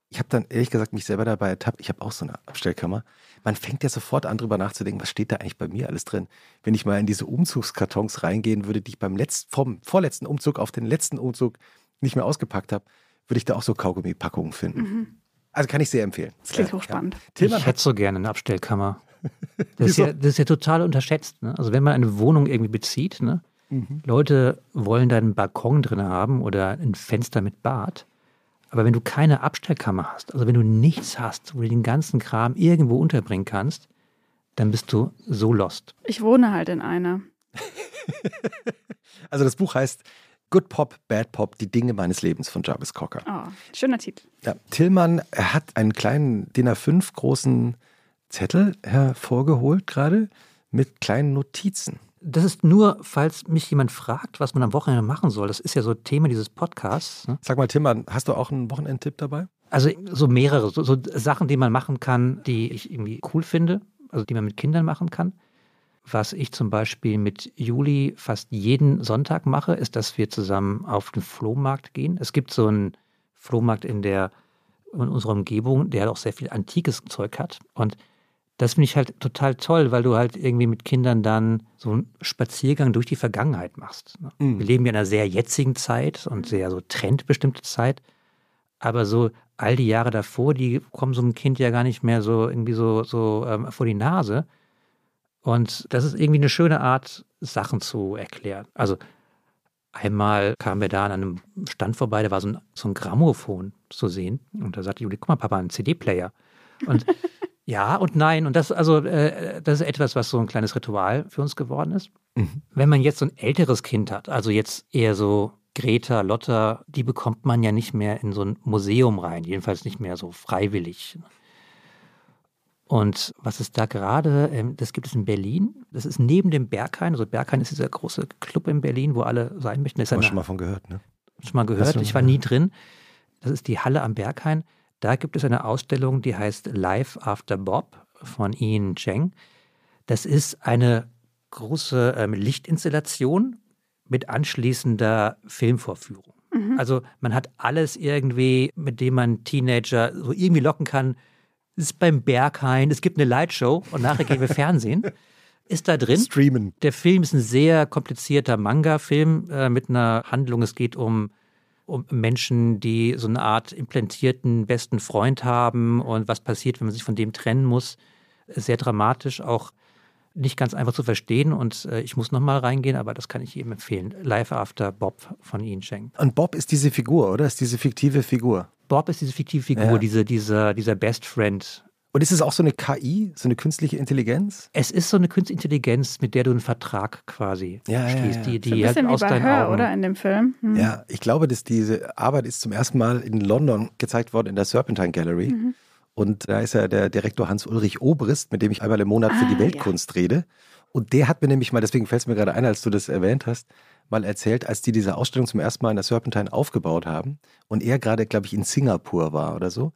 Ich habe dann ehrlich gesagt mich selber dabei ertappt. Ich habe auch so eine Abstellkammer. Man fängt ja sofort an, drüber nachzudenken, was steht da eigentlich bei mir alles drin? Wenn ich mal in diese Umzugskartons reingehen würde, die ich beim letzten, vom vorletzten Umzug auf den letzten Umzug nicht mehr ausgepackt habe, würde ich da auch so Kaugummipackungen finden. Also kann ich sehr empfehlen. Das klingt hochspannend. Ja. Tillmann ich hat hätte so gerne eine Abstellkammer. *laughs* Das ist, ja, das ist ja total unterschätzt. Ne? Also wenn man eine Wohnung irgendwie bezieht, ne? Mhm. Leute wollen da einen Balkon drin haben oder ein Fenster mit Bad. Aber wenn du keine Abstellkammer hast, also wenn du nichts hast, wo du den ganzen Kram irgendwo unterbringen kannst, dann bist du so lost. Ich wohne halt in einer. *laughs* Also das Buch heißt Good Pop, Bad Pop, die Dinge meines Lebens von Jarvis Cocker. Oh, schöner Titel. Ja, Tillmann er hat einen kleinen DIN A5 großen Zettel hervorgeholt gerade mit kleinen Notizen. Das ist nur, falls mich jemand fragt, was man am Wochenende machen soll. Das ist ja so Thema dieses Podcasts. Ne? Sag mal, Tillmann, hast du auch einen Wochenendtipp dabei? Also so mehrere, so, so Sachen, die man machen kann, die ich irgendwie cool finde, also die man mit Kindern machen kann. Was ich zum Beispiel mit Juli fast jeden Sonntag mache, ist, dass wir zusammen auf den Flohmarkt gehen. Es gibt so einen Flohmarkt in der in unserer Umgebung, der auch sehr viel antikes Zeug hat. Und das finde ich halt total toll, weil du halt irgendwie mit Kindern dann so einen Spaziergang durch die Vergangenheit machst. Ne? Mhm. Wir leben ja in einer sehr jetzigen Zeit und sehr so trendbestimmte Zeit. Aber so all die Jahre davor, die kommen so einem Kind ja gar nicht mehr so irgendwie so, so ähm, vor die Nase. Und das ist irgendwie eine schöne Art, Sachen zu erklären. Also einmal kamen wir da an einem Stand vorbei, da war so ein, so ein Grammophon zu sehen. Und da sagte Juli, guck mal, Papa, ein CD-Player. Und *laughs* ja und nein. Und das, also, äh, das ist etwas, was so ein kleines Ritual für uns geworden ist. Mhm. Wenn man jetzt so ein älteres Kind hat, also jetzt eher so Greta, Lotta, die bekommt man ja nicht mehr in so ein Museum rein, jedenfalls nicht mehr so freiwillig. Und was ist da gerade? Ähm, Das gibt es in Berlin. Das ist neben dem Berghain. Also Berghain ist dieser große Club in Berlin, wo alle sein möchten. Das ist Haben wir eine- schon mal von gehört, ne? schon mal gehört. Ich war nie drin. Das ist die Halle am Berghain. Da gibt es eine Ausstellung, die heißt Life After Bob von Ian Cheng. Das ist eine große ähm, Lichtinstallation mit anschließender Filmvorführung. Also man hat alles irgendwie, mit dem man Teenager so irgendwie locken kann. Es ist beim Berghain, es gibt eine Lightshow und nachher gehen wir *laughs* Fernsehen. Ist da drin. Streamen. Der Film ist ein sehr komplizierter Manga-Film äh, mit einer Handlung. Es geht um, um Menschen, die so eine Art implantierten besten Freund haben und was passiert, wenn man sich von dem trennen muss. Sehr dramatisch, auch nicht ganz einfach zu verstehen. Und äh, ich muss nochmal reingehen, aber das kann ich jedem empfehlen. Live After Bob von Ian Cheng. Und Bob ist diese Figur, oder? Ist diese fiktive Figur. Bob ist diese fiktive Figur, Ja. diese, dieser, dieser Best Friend. Und ist es auch so eine KI, so eine künstliche Intelligenz? Es ist so eine Künstliche Intelligenz, mit der du einen Vertrag quasi Ja, ja, schließt, ja. die, So ein die halt bisschen aus wie bei deinen Her, Augen. oder? In dem Film. Hm. Ja, ich glaube, dass diese Arbeit ist zum ersten Mal in London gezeigt worden in der Serpentine Gallery. Und da ist ja der Direktor Hans-Ulrich Obrist, mit dem ich einmal im Monat für Ah, die ja. Weltkunst rede. Und der hat mir nämlich mal, deswegen fällt es mir gerade ein, als du das erwähnt hast, mal erzählt, als die diese Ausstellung zum ersten Mal in der Serpentine aufgebaut haben und er gerade, glaube ich, in Singapur war oder so,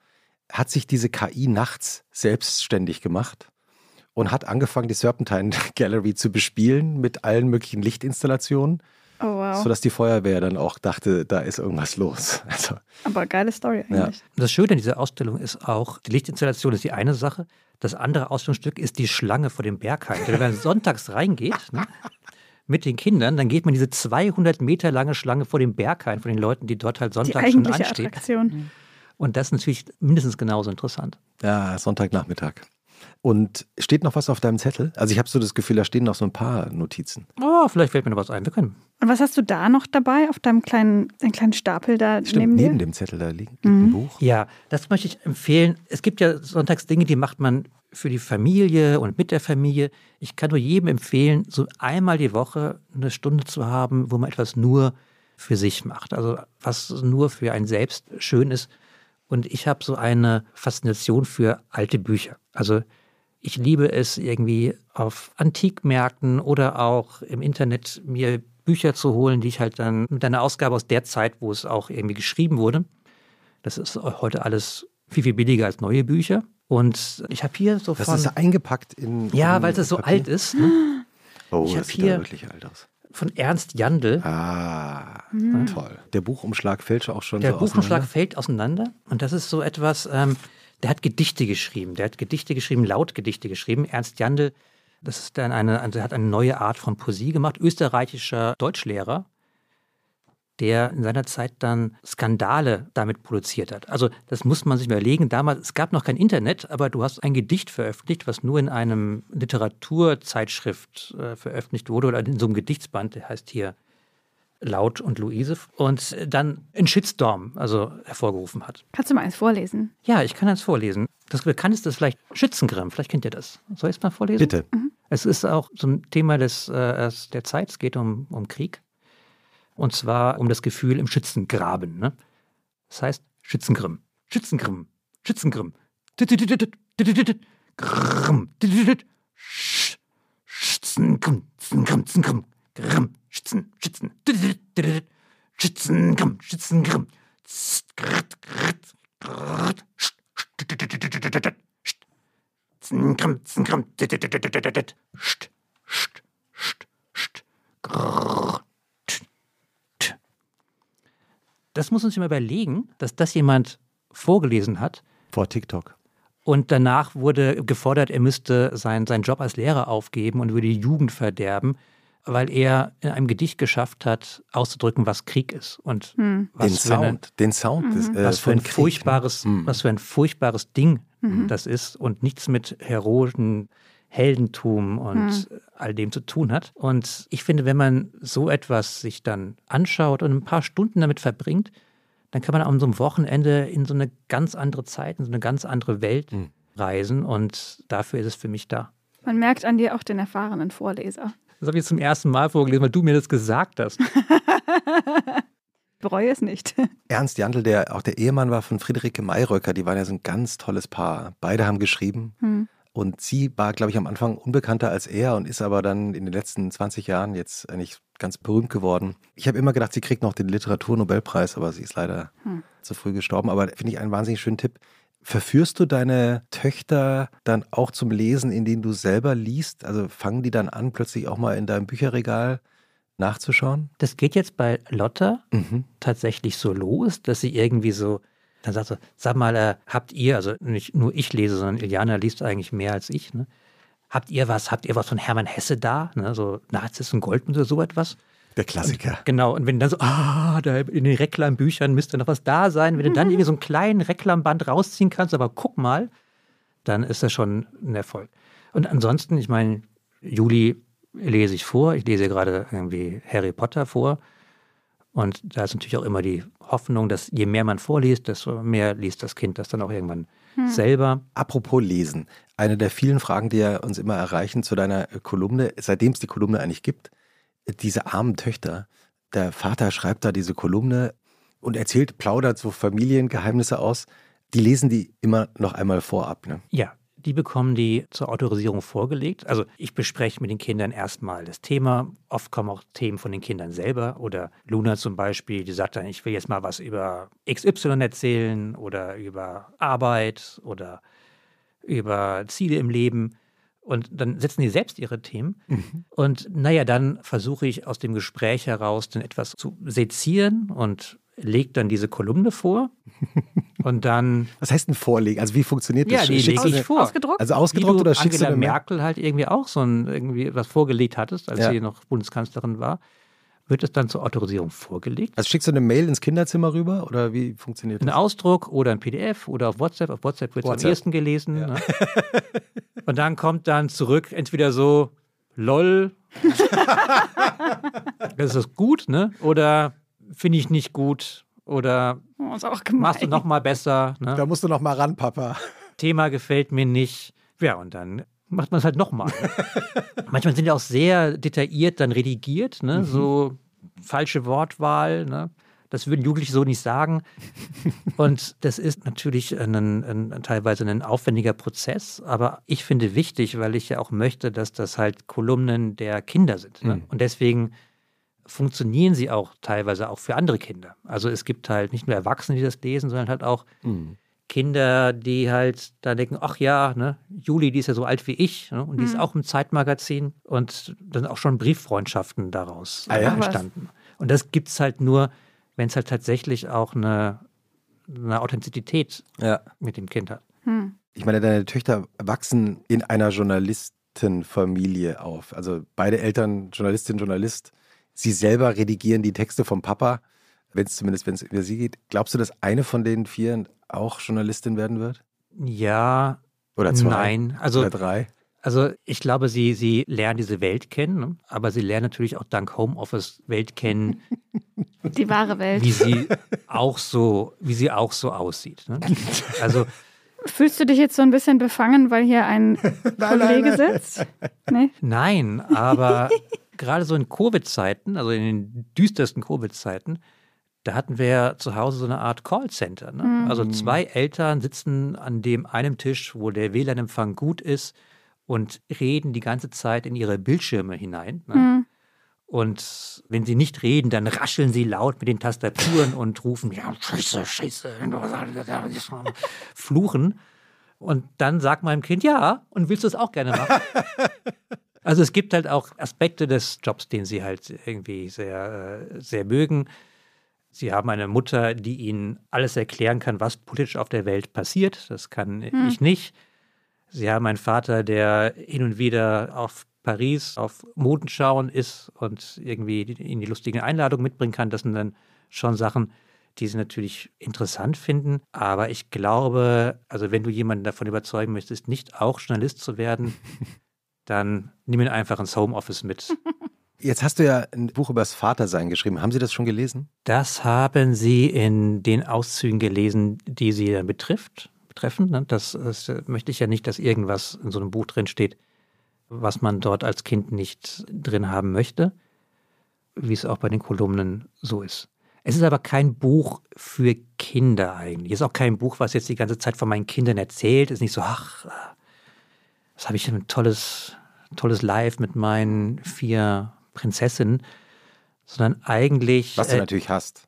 hat sich diese KI nachts selbstständig gemacht und hat angefangen, die Serpentine *laughs* Gallery zu bespielen mit allen möglichen Lichtinstallationen, Oh wow. sodass die Feuerwehr dann auch dachte, da ist irgendwas los. *laughs* Also, Aber geile Story Ja. eigentlich. Das Schöne an dieser Ausstellung ist auch, die Lichtinstallation ist die eine Sache. Das andere Ausstellungsstück ist die Schlange vor dem Berghain. Wenn man *laughs* sonntags reingeht ne, mit den Kindern, dann geht man diese 200 Meter lange Schlange vor dem Berghain, von den Leuten, die dort halt Die sonntags schon eigentliche anstehen. Attraktion. Und das ist natürlich mindestens genauso interessant. ja, Sonntagnachmittag. Und steht noch was auf deinem Zettel? Also ich habe so das Gefühl, da stehen noch so ein paar Notizen. Oh, vielleicht fällt mir noch was ein. Wir können. Und was hast du da noch dabei auf deinem kleinen, deinem kleinen Stapel da Stimmt, neben neben, dir? dem Zettel da liegt, liegt ein Buch. Ja, das möchte ich empfehlen. Es gibt ja sonntags Dinge, die macht man für die Familie und mit der Familie. Ich kann nur jedem empfehlen, so einmal die Woche eine Stunde zu haben, wo man etwas nur für sich macht. Also was nur für einen selbst schön ist. Und ich habe so eine Faszination für alte Bücher. Also ich liebe es irgendwie auf Antikmärkten oder auch im Internet mir Bücher zu holen, die ich halt dann mit einer Ausgabe aus der Zeit, wo es auch irgendwie geschrieben wurde. Das ist heute alles viel, viel billiger als neue Bücher. Und ich habe hier so Das von, ist eingepackt in. ja, weil es so Papier. alt ist, ne? Oh, Ich das sieht hier- ja wirklich alt aus. Von Ernst Jandl. Ah, Hm. toll. Der Buchumschlag fällt schon auch schon Der so Buchumschlag auseinander. fällt auseinander und das ist so etwas, ähm, der hat Gedichte geschrieben, der hat Gedichte geschrieben, Lautgedichte geschrieben. Ernst Jandl, das ist dann eine, also er hat eine neue Art von Poesie gemacht, österreichischer Deutschlehrer, der in seiner Zeit dann Skandale damit produziert hat. Also das muss man sich überlegen. Damals, es gab noch kein Internet, aber du hast ein Gedicht veröffentlicht, was nur in einem Literaturzeitschrift äh, veröffentlicht wurde oder in so einem Gedichtsband, der heißt hier Laut und Luise und dann einen Shitstorm also hervorgerufen hat. Kannst du mal eins vorlesen? Ja, ich kann eins vorlesen. Das bekannteste ist vielleicht Schützengrimm. Vielleicht kennt ihr das. Soll ich es mal vorlesen? Bitte. Es ist auch so ein Thema des, äh, der Zeit. Es geht um, um Krieg. Und zwar um das Gefühl im Schützengraben. Ne? Das heißt Schützengrimm. Schützengrimm. Schützengrimm. Grimm. Sch- Schützengrimm. Schützengrimm. Grimm. Schützen. Schützen. Schützengrimm. Schützengrimm. Grt, grt. Sch- Zngrim, zngrim, das muss man sich mal überlegen, dass das jemand vorgelesen hat Vor TikTok. und danach wurde gefordert, er müsste sein, seinen Job als Lehrer aufgeben und würde die Jugend verderben, weil er in einem Gedicht geschafft hat, auszudrücken, was Krieg ist und Den was für, eine, Sound, den Sound des, äh, was für ein Krieg, ne? furchtbares, Hm. was für ein furchtbares Ding das ist und nichts mit heroischen Heldentum und all dem zu tun hat. Und ich finde, wenn man so etwas sich dann anschaut und ein paar Stunden damit verbringt, dann kann man an so einem Wochenende in so eine ganz andere Zeit, in so eine ganz andere Welt Hm. reisen. Und dafür ist es für mich da. Man merkt an dir auch den erfahrenen Vorleser. Das habe ich jetzt zum ersten Mal vorgelesen, weil du mir das gesagt hast. *laughs* Bereue es nicht. *laughs* Ernst Jandl, der auch der Ehemann war von Friederike Mayröcker, die waren ja so ein ganz tolles Paar. Beide haben geschrieben. Hm. Und sie war, glaube ich, am Anfang unbekannter als er und ist aber dann in den letzten 20 Jahren jetzt eigentlich ganz berühmt geworden. Ich habe immer gedacht, sie kriegt noch den Literaturnobelpreis, aber sie ist leider Hm. zu früh gestorben. Aber finde ich einen wahnsinnig schönen Tipp. Verführst du deine Töchter dann auch zum Lesen, in denen du selber liest? Also fangen die dann an, plötzlich auch mal in deinem Bücherregal nachzuschauen? Das geht jetzt bei Lotta Mhm. tatsächlich so los, dass sie irgendwie so, dann sagt sie, sag mal, äh, habt ihr, also nicht nur ich lese, sondern Iliana liest eigentlich mehr als ich, ne? Habt ihr was, habt ihr was von Hermann Hesse da? Ne? So Nazis und Goldmund oder so etwas? Der Klassiker. Genau, und wenn dann so, ah, da in den Reklambüchern müsste noch was da sein, wenn du dann irgendwie so einen kleinen Reklamband rausziehen kannst, aber guck mal, dann ist das schon ein Erfolg. Und ansonsten, ich meine, Juli lese ich vor, ich lese gerade irgendwie Harry Potter vor. Und da ist natürlich auch immer die Hoffnung, dass je mehr man vorliest, desto mehr liest das Kind das dann auch irgendwann selber. Apropos Lesen, eine der vielen Fragen, die ja uns immer erreichen zu deiner äh, Kolumne, seitdem es die Kolumne eigentlich gibt, diese armen Töchter. Der Vater schreibt da diese Kolumne und erzählt, plaudert so Familiengeheimnisse aus. Die lesen die immer noch einmal vorab. Ne? Ja, die bekommen die zur Autorisierung vorgelegt. Also ich bespreche mit den Kindern erstmal das Thema. Oft kommen auch Themen von den Kindern selber. Oder Luna zum Beispiel, die sagt dann, ich will jetzt mal was über XY erzählen oder über Arbeit oder über Ziele im Leben. Und dann setzen die selbst ihre Themen. Und naja, dann versuche ich aus dem Gespräch heraus dann etwas zu sezieren und lege dann diese Kolumne vor. *laughs* Und dann Was heißt denn Vorlegen? Also wie funktioniert ja, das? die Schickst lege ich vor. Ausgedruckt? Also Wie ausgedruckt du oder schickst Angela du? Merkel halt irgendwie auch so ein, irgendwie was vorgelegt hattest, als Ja. sie noch Bundeskanzlerin war, wird es dann zur Autorisierung vorgelegt. Also schickst du eine Mail ins Kinderzimmer rüber oder wie funktioniert Ein das? Ausdruck oder ein PDF oder auf WhatsApp. Auf WhatsApp wird es am ehesten gelesen. Ne? *laughs* Und dann kommt dann zurück entweder so, lol, *laughs* das ist gut, ne? Oder finde ich nicht gut oder Oh, machst du noch mal besser, ne? Da musst du noch mal ran, Papa. Thema gefällt mir nicht. Ja, und dann macht man es halt nochmal. *laughs* Manchmal sind ja auch sehr detailliert dann redigiert, ne? so falsche Wortwahl. Ne? Das würden Jugendliche so nicht sagen. Und das ist natürlich ein, ein, teilweise ein aufwendiger Prozess, aber ich finde wichtig, weil ich ja auch möchte, dass das halt Kolumnen der Kinder sind. Ne? Mhm. Und deswegen funktionieren sie auch teilweise auch für andere Kinder. Also es gibt halt nicht nur Erwachsene, die das lesen, sondern halt auch Mhm. Kinder, die halt da denken, ach ja, ne, Juli, die ist ja so alt wie ich ne, und die ist auch im Zeitmagazin und dann auch schon Brieffreundschaften daraus Ah ja? entstanden. Und das gibt es halt nur, wenn es halt tatsächlich auch eine, eine Authentizität Ja. mit dem Kind hat. Hm. Ich meine, deine Töchter wachsen in einer Journalistenfamilie auf. Also beide Eltern, Journalistin, Journalist. Sie selber redigieren die Texte vom Papa, wenn es zumindest, wenn es über sie geht. Glaubst du, dass eine von den vier auch Journalistin werden wird? Ja, Oder zwei? nein. Also, Oder drei? also ich glaube, sie, sie lernen diese Welt kennen, ne? aber sie lernen natürlich auch dank Homeoffice Welt kennen, *laughs* Die wahre Welt. wie sie auch so, wie sie auch so aussieht. Ne? Also *laughs* Fühlst du dich jetzt so ein bisschen befangen, weil hier ein *laughs* Kollege sitzt? Nee? Nein, aber gerade so in Covid-Zeiten, also in den düstersten Covid-Zeiten, da hatten wir ja zu Hause so eine Art Callcenter. Ne? Also zwei Eltern sitzen an dem einen Tisch, wo der WLAN-Empfang gut ist und reden die ganze Zeit in ihre Bildschirme hinein. Ne? Hm. Und wenn sie nicht reden, dann rascheln sie laut mit den Tastaturen und rufen, ja, scheiße, scheiße, fluchen. Und dann sagt meinem Kind, ja, und willst du es auch gerne machen? *laughs* Also es gibt halt auch Aspekte des Jobs, den sie halt irgendwie sehr, äh, sehr mögen. Sie haben eine Mutter, die ihnen alles erklären kann, was politisch auf der Welt passiert. Das kann hm. ich nicht. Sie haben einen Vater, der hin und wieder auf Paris auf Modenschauen ist und irgendwie ihnen die lustigen Einladungen mitbringen kann. Das sind dann schon Sachen, die sie natürlich interessant finden. Aber ich glaube, also wenn du jemanden davon überzeugen möchtest, nicht auch Journalist zu werden, *laughs* dann nimm ihn einfach ins Homeoffice mit. *laughs* Jetzt hast du ja ein Buch über das Vatersein geschrieben. Haben Sie das schon gelesen? Das haben Sie in den Auszügen gelesen, die Sie betrifft, betreffen. Ne? Das, das möchte ich ja nicht, dass irgendwas in so einem Buch drin steht, was man dort als Kind nicht drin haben möchte, wie es auch bei den Kolumnen so ist. Es ist aber kein Buch für Kinder eigentlich. Es ist auch kein Buch, was jetzt die ganze Zeit von meinen Kindern erzählt. Es ist nicht so, ach, was habe ich denn ein tolles, tolles Live mit meinen vier Prinzessinnen, sondern eigentlich. Was du äh, natürlich hast.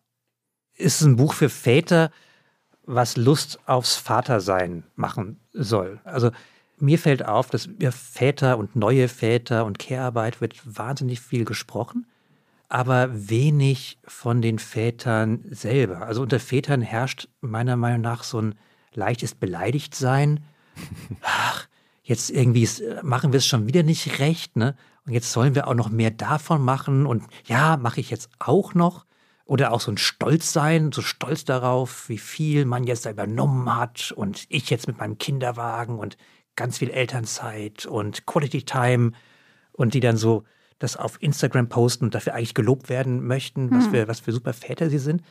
Ist ein Buch für Väter, was Lust aufs Vatersein machen soll. Also mir fällt auf, dass über Väter und neue Väter und Care-Arbeit wird wahnsinnig viel gesprochen, aber wenig von den Vätern selber. Also unter Vätern herrscht meiner Meinung nach so ein leichtes Beleidigtsein. *laughs* Ach, jetzt irgendwie machen wir es schon wieder nicht recht, ne? Und jetzt sollen wir auch noch mehr davon machen und ja, mache ich jetzt auch noch. Oder auch so ein Stolz sein, so stolz darauf, wie viel man jetzt da übernommen hat und ich jetzt mit meinem Kinderwagen und ganz viel Elternzeit und Quality Time und die dann so das auf Instagram posten und dafür eigentlich gelobt werden möchten, was, hm. für, was für super Väter sie sind.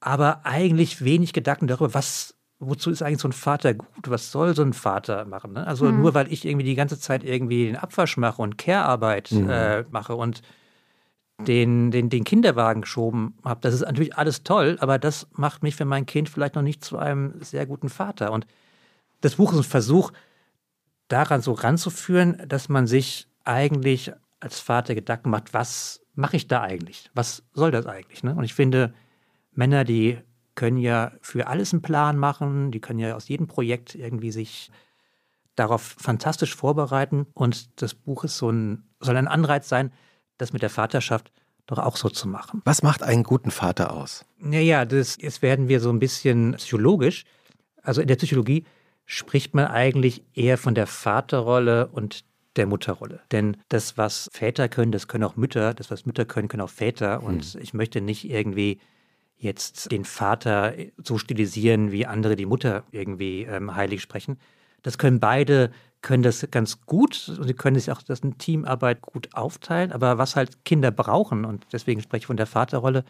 Aber eigentlich wenig Gedanken darüber, was wozu ist eigentlich so ein Vater gut? Was soll so ein Vater machen? Ne? Also mhm. nur weil ich irgendwie die ganze Zeit irgendwie den Abwasch mache und Care-Arbeit mhm. äh, mache und den, den, den Kinderwagen geschoben habe, das ist natürlich alles toll, aber das macht mich für mein Kind vielleicht noch nicht zu einem sehr guten Vater. Und das Buch ist ein Versuch, daran so ranzuführen, dass man sich eigentlich als Vater Gedanken macht, was mache ich da eigentlich? Was soll das eigentlich? Ne? Und ich finde, Männer, die können ja für alles einen Plan machen, die können ja aus jedem Projekt irgendwie sich darauf fantastisch vorbereiten. Und das Buch ist so ein, soll ein Anreiz sein, das mit der Vaterschaft doch auch so zu machen. Was macht einen guten Vater aus? Naja, das, jetzt werden wir so ein bisschen psychologisch. Also in der Psychologie spricht man eigentlich eher von der Vaterrolle und der Mutterrolle. Denn das, was Väter können, das können auch Mütter. Das, was Mütter können, können auch Väter. Und hm. ich möchte nicht irgendwie jetzt den Vater so stilisieren, wie andere die Mutter irgendwie ähm, heilig sprechen. Das können beide, können das ganz gut und sie können sich auch das in Teamarbeit gut aufteilen. Aber was halt Kinder brauchen, und deswegen spreche ich von der Vaterrolle,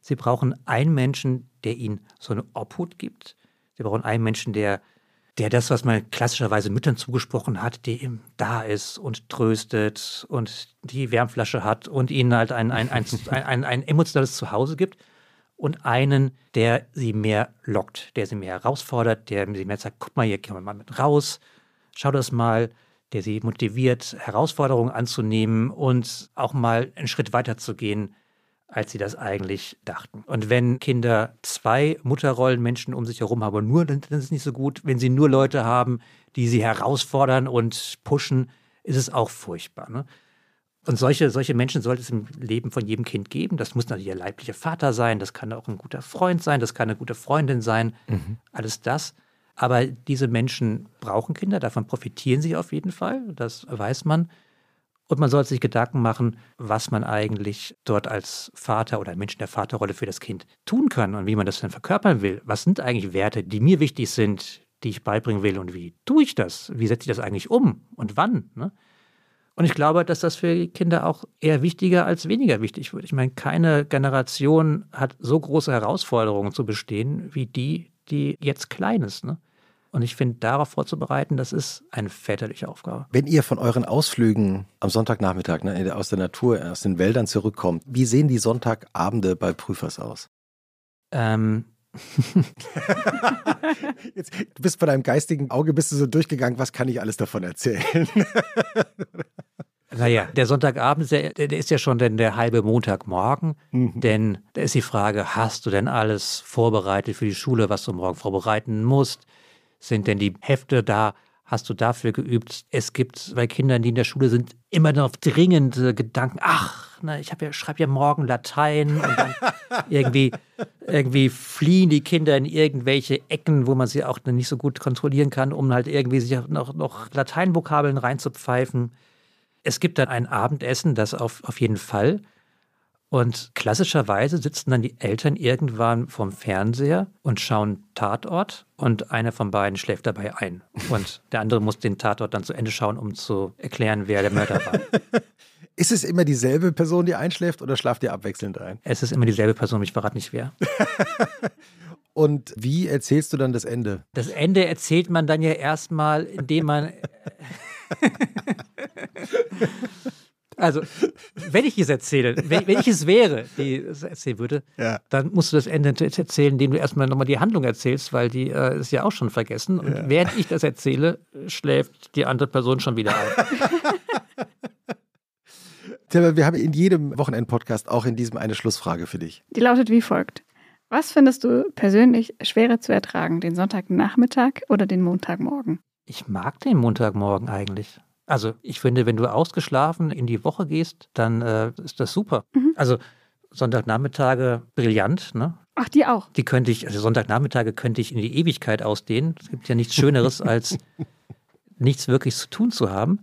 sie brauchen einen Menschen, der ihnen so eine Obhut gibt. Sie brauchen einen Menschen, der, der das, was man klassischerweise Müttern zugesprochen hat, der ihm da ist und tröstet und die Wärmflasche hat und ihnen halt ein, ein, ein, ein, ein emotionales Zuhause gibt und einen, der sie mehr lockt, der sie mehr herausfordert, der sie mehr sagt, guck mal, hier gehen wir mal mit raus, schau das mal, der sie motiviert, Herausforderungen anzunehmen und auch mal einen Schritt weiter zu gehen, als sie das eigentlich dachten. Und wenn Kinder zwei Mutterrollenmenschen um sich herum haben, nur, dann ist es nicht so gut. Wenn sie nur Leute haben, die sie herausfordern und pushen, ist es auch furchtbar. Ne? Und solche, solche Menschen sollte es im Leben von jedem Kind geben. Das muss natürlich ihr leiblicher Vater sein, das kann auch ein guter Freund sein, das kann eine gute Freundin sein, mhm. alles das. Aber diese Menschen brauchen Kinder, davon profitieren sie auf jeden Fall, das weiß man. Und man sollte sich Gedanken machen, was man eigentlich dort als Vater oder Mensch in der Vaterrolle für das Kind tun kann und wie man das dann verkörpern will. Was sind eigentlich Werte, die mir wichtig sind, die ich beibringen will und wie tue ich das? Wie setze ich das eigentlich um und wann? Ne? Und ich glaube, dass das für Kinder auch eher wichtiger als weniger wichtig wird. Ich meine, keine Generation hat so große Herausforderungen zu bestehen wie die, die jetzt klein ist. Ne? Und ich finde, darauf vorzubereiten, das ist eine väterliche Aufgabe. Wenn ihr von euren Ausflügen am Sonntagnachmittag ne, aus der Natur, aus den Wäldern zurückkommt, wie sehen die Sonntagabende bei Prüfers aus? Ähm, *laughs* Jetzt, du bist von deinem geistigen Auge bist du so durchgegangen, was kann ich alles davon erzählen? *laughs* Naja, der Sonntagabend, der, der ist ja schon denn der halbe Montagmorgen, mhm. denn da ist die Frage, hast du denn alles vorbereitet für die Schule, was du morgen vorbereiten musst? Sind denn die Hefte da? Hast du dafür geübt. Es gibt bei Kindern, die in der Schule sind, immer noch dringende Gedanken. Ach, ne, ich ja, schreibe ja morgen Latein und dann *laughs* irgendwie, irgendwie fliehen die Kinder in irgendwelche Ecken, wo man sie auch nicht so gut kontrollieren kann, um halt irgendwie sich noch, noch Lateinvokabeln reinzupfeifen. Es gibt dann ein Abendessen, das auf, auf jeden Fall. Und klassischerweise sitzen dann die Eltern irgendwann vorm Fernseher und schauen Tatort und einer von beiden schläft dabei ein. Und der andere muss den Tatort dann zu Ende schauen, um zu erklären, wer der Mörder war. *laughs* Ist es immer dieselbe Person, die einschläft oder schlaft ihr abwechselnd ein? Es ist immer dieselbe Person, ich verrate nicht wer. *laughs* und wie erzählst du dann das Ende? Das Ende erzählt man dann ja erstmal, indem man. *laughs* Also, wenn ich es erzähle, wenn, wenn, ich es wäre, die es erzählen würde, ja. dann musst du das Ende erzählen, indem du erstmal nochmal die Handlung erzählst, weil die äh, ist ja auch schon vergessen. Und ja. während ich das erzähle, schläft die andere Person schon wieder ein. *laughs* Tim, wir haben in jedem Wochenend-Podcast auch in diesem eine Schlussfrage für dich. Die lautet wie folgt. Was findest du persönlich schwerer zu ertragen, den Sonntagnachmittag oder den Montagmorgen? Ich mag den Montagmorgen eigentlich. Also ich finde, wenn du ausgeschlafen in die Woche gehst, dann äh, ist das super. Mhm. Also Sonntagnachmittage brillant, ne? Ach, die auch. Die könnte ich, also Sonntagnachmittage könnte ich in die Ewigkeit ausdehnen. Es gibt ja nichts Schöneres, *laughs* als nichts wirklich zu tun zu haben.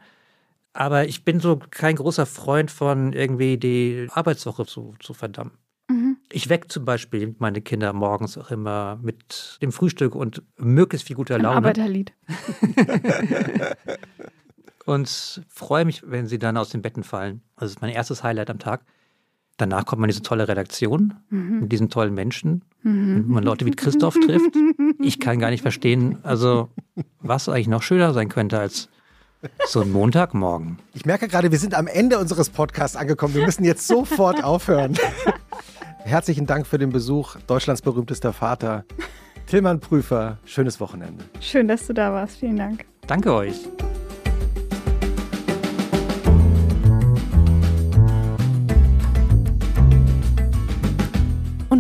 Aber ich bin so kein großer Freund von irgendwie die Arbeitswoche zu, zu verdammen. Mhm. Ich wecke zum Beispiel meine Kinder morgens auch immer mit dem Frühstück und möglichst viel guter Laune. Ein Arbeiterlied. *laughs* und freue mich, wenn sie dann aus den Betten fallen. Das ist mein erstes Highlight am Tag. Danach kommt man in diese tolle Redaktion mhm. mit diesen tollen Menschen, mhm. wenn man Leute wie Christoph trifft. Ich kann gar nicht verstehen, also was eigentlich noch schöner sein könnte als so ein Montagmorgen. Ich merke gerade, wir sind am Ende unseres Podcasts angekommen. Wir müssen jetzt sofort aufhören. Herzlichen Dank für den Besuch, Deutschlands berühmtester Vater. Tillmann Prüfer, schönes Wochenende. Schön, dass du da warst. Vielen Dank. Danke euch.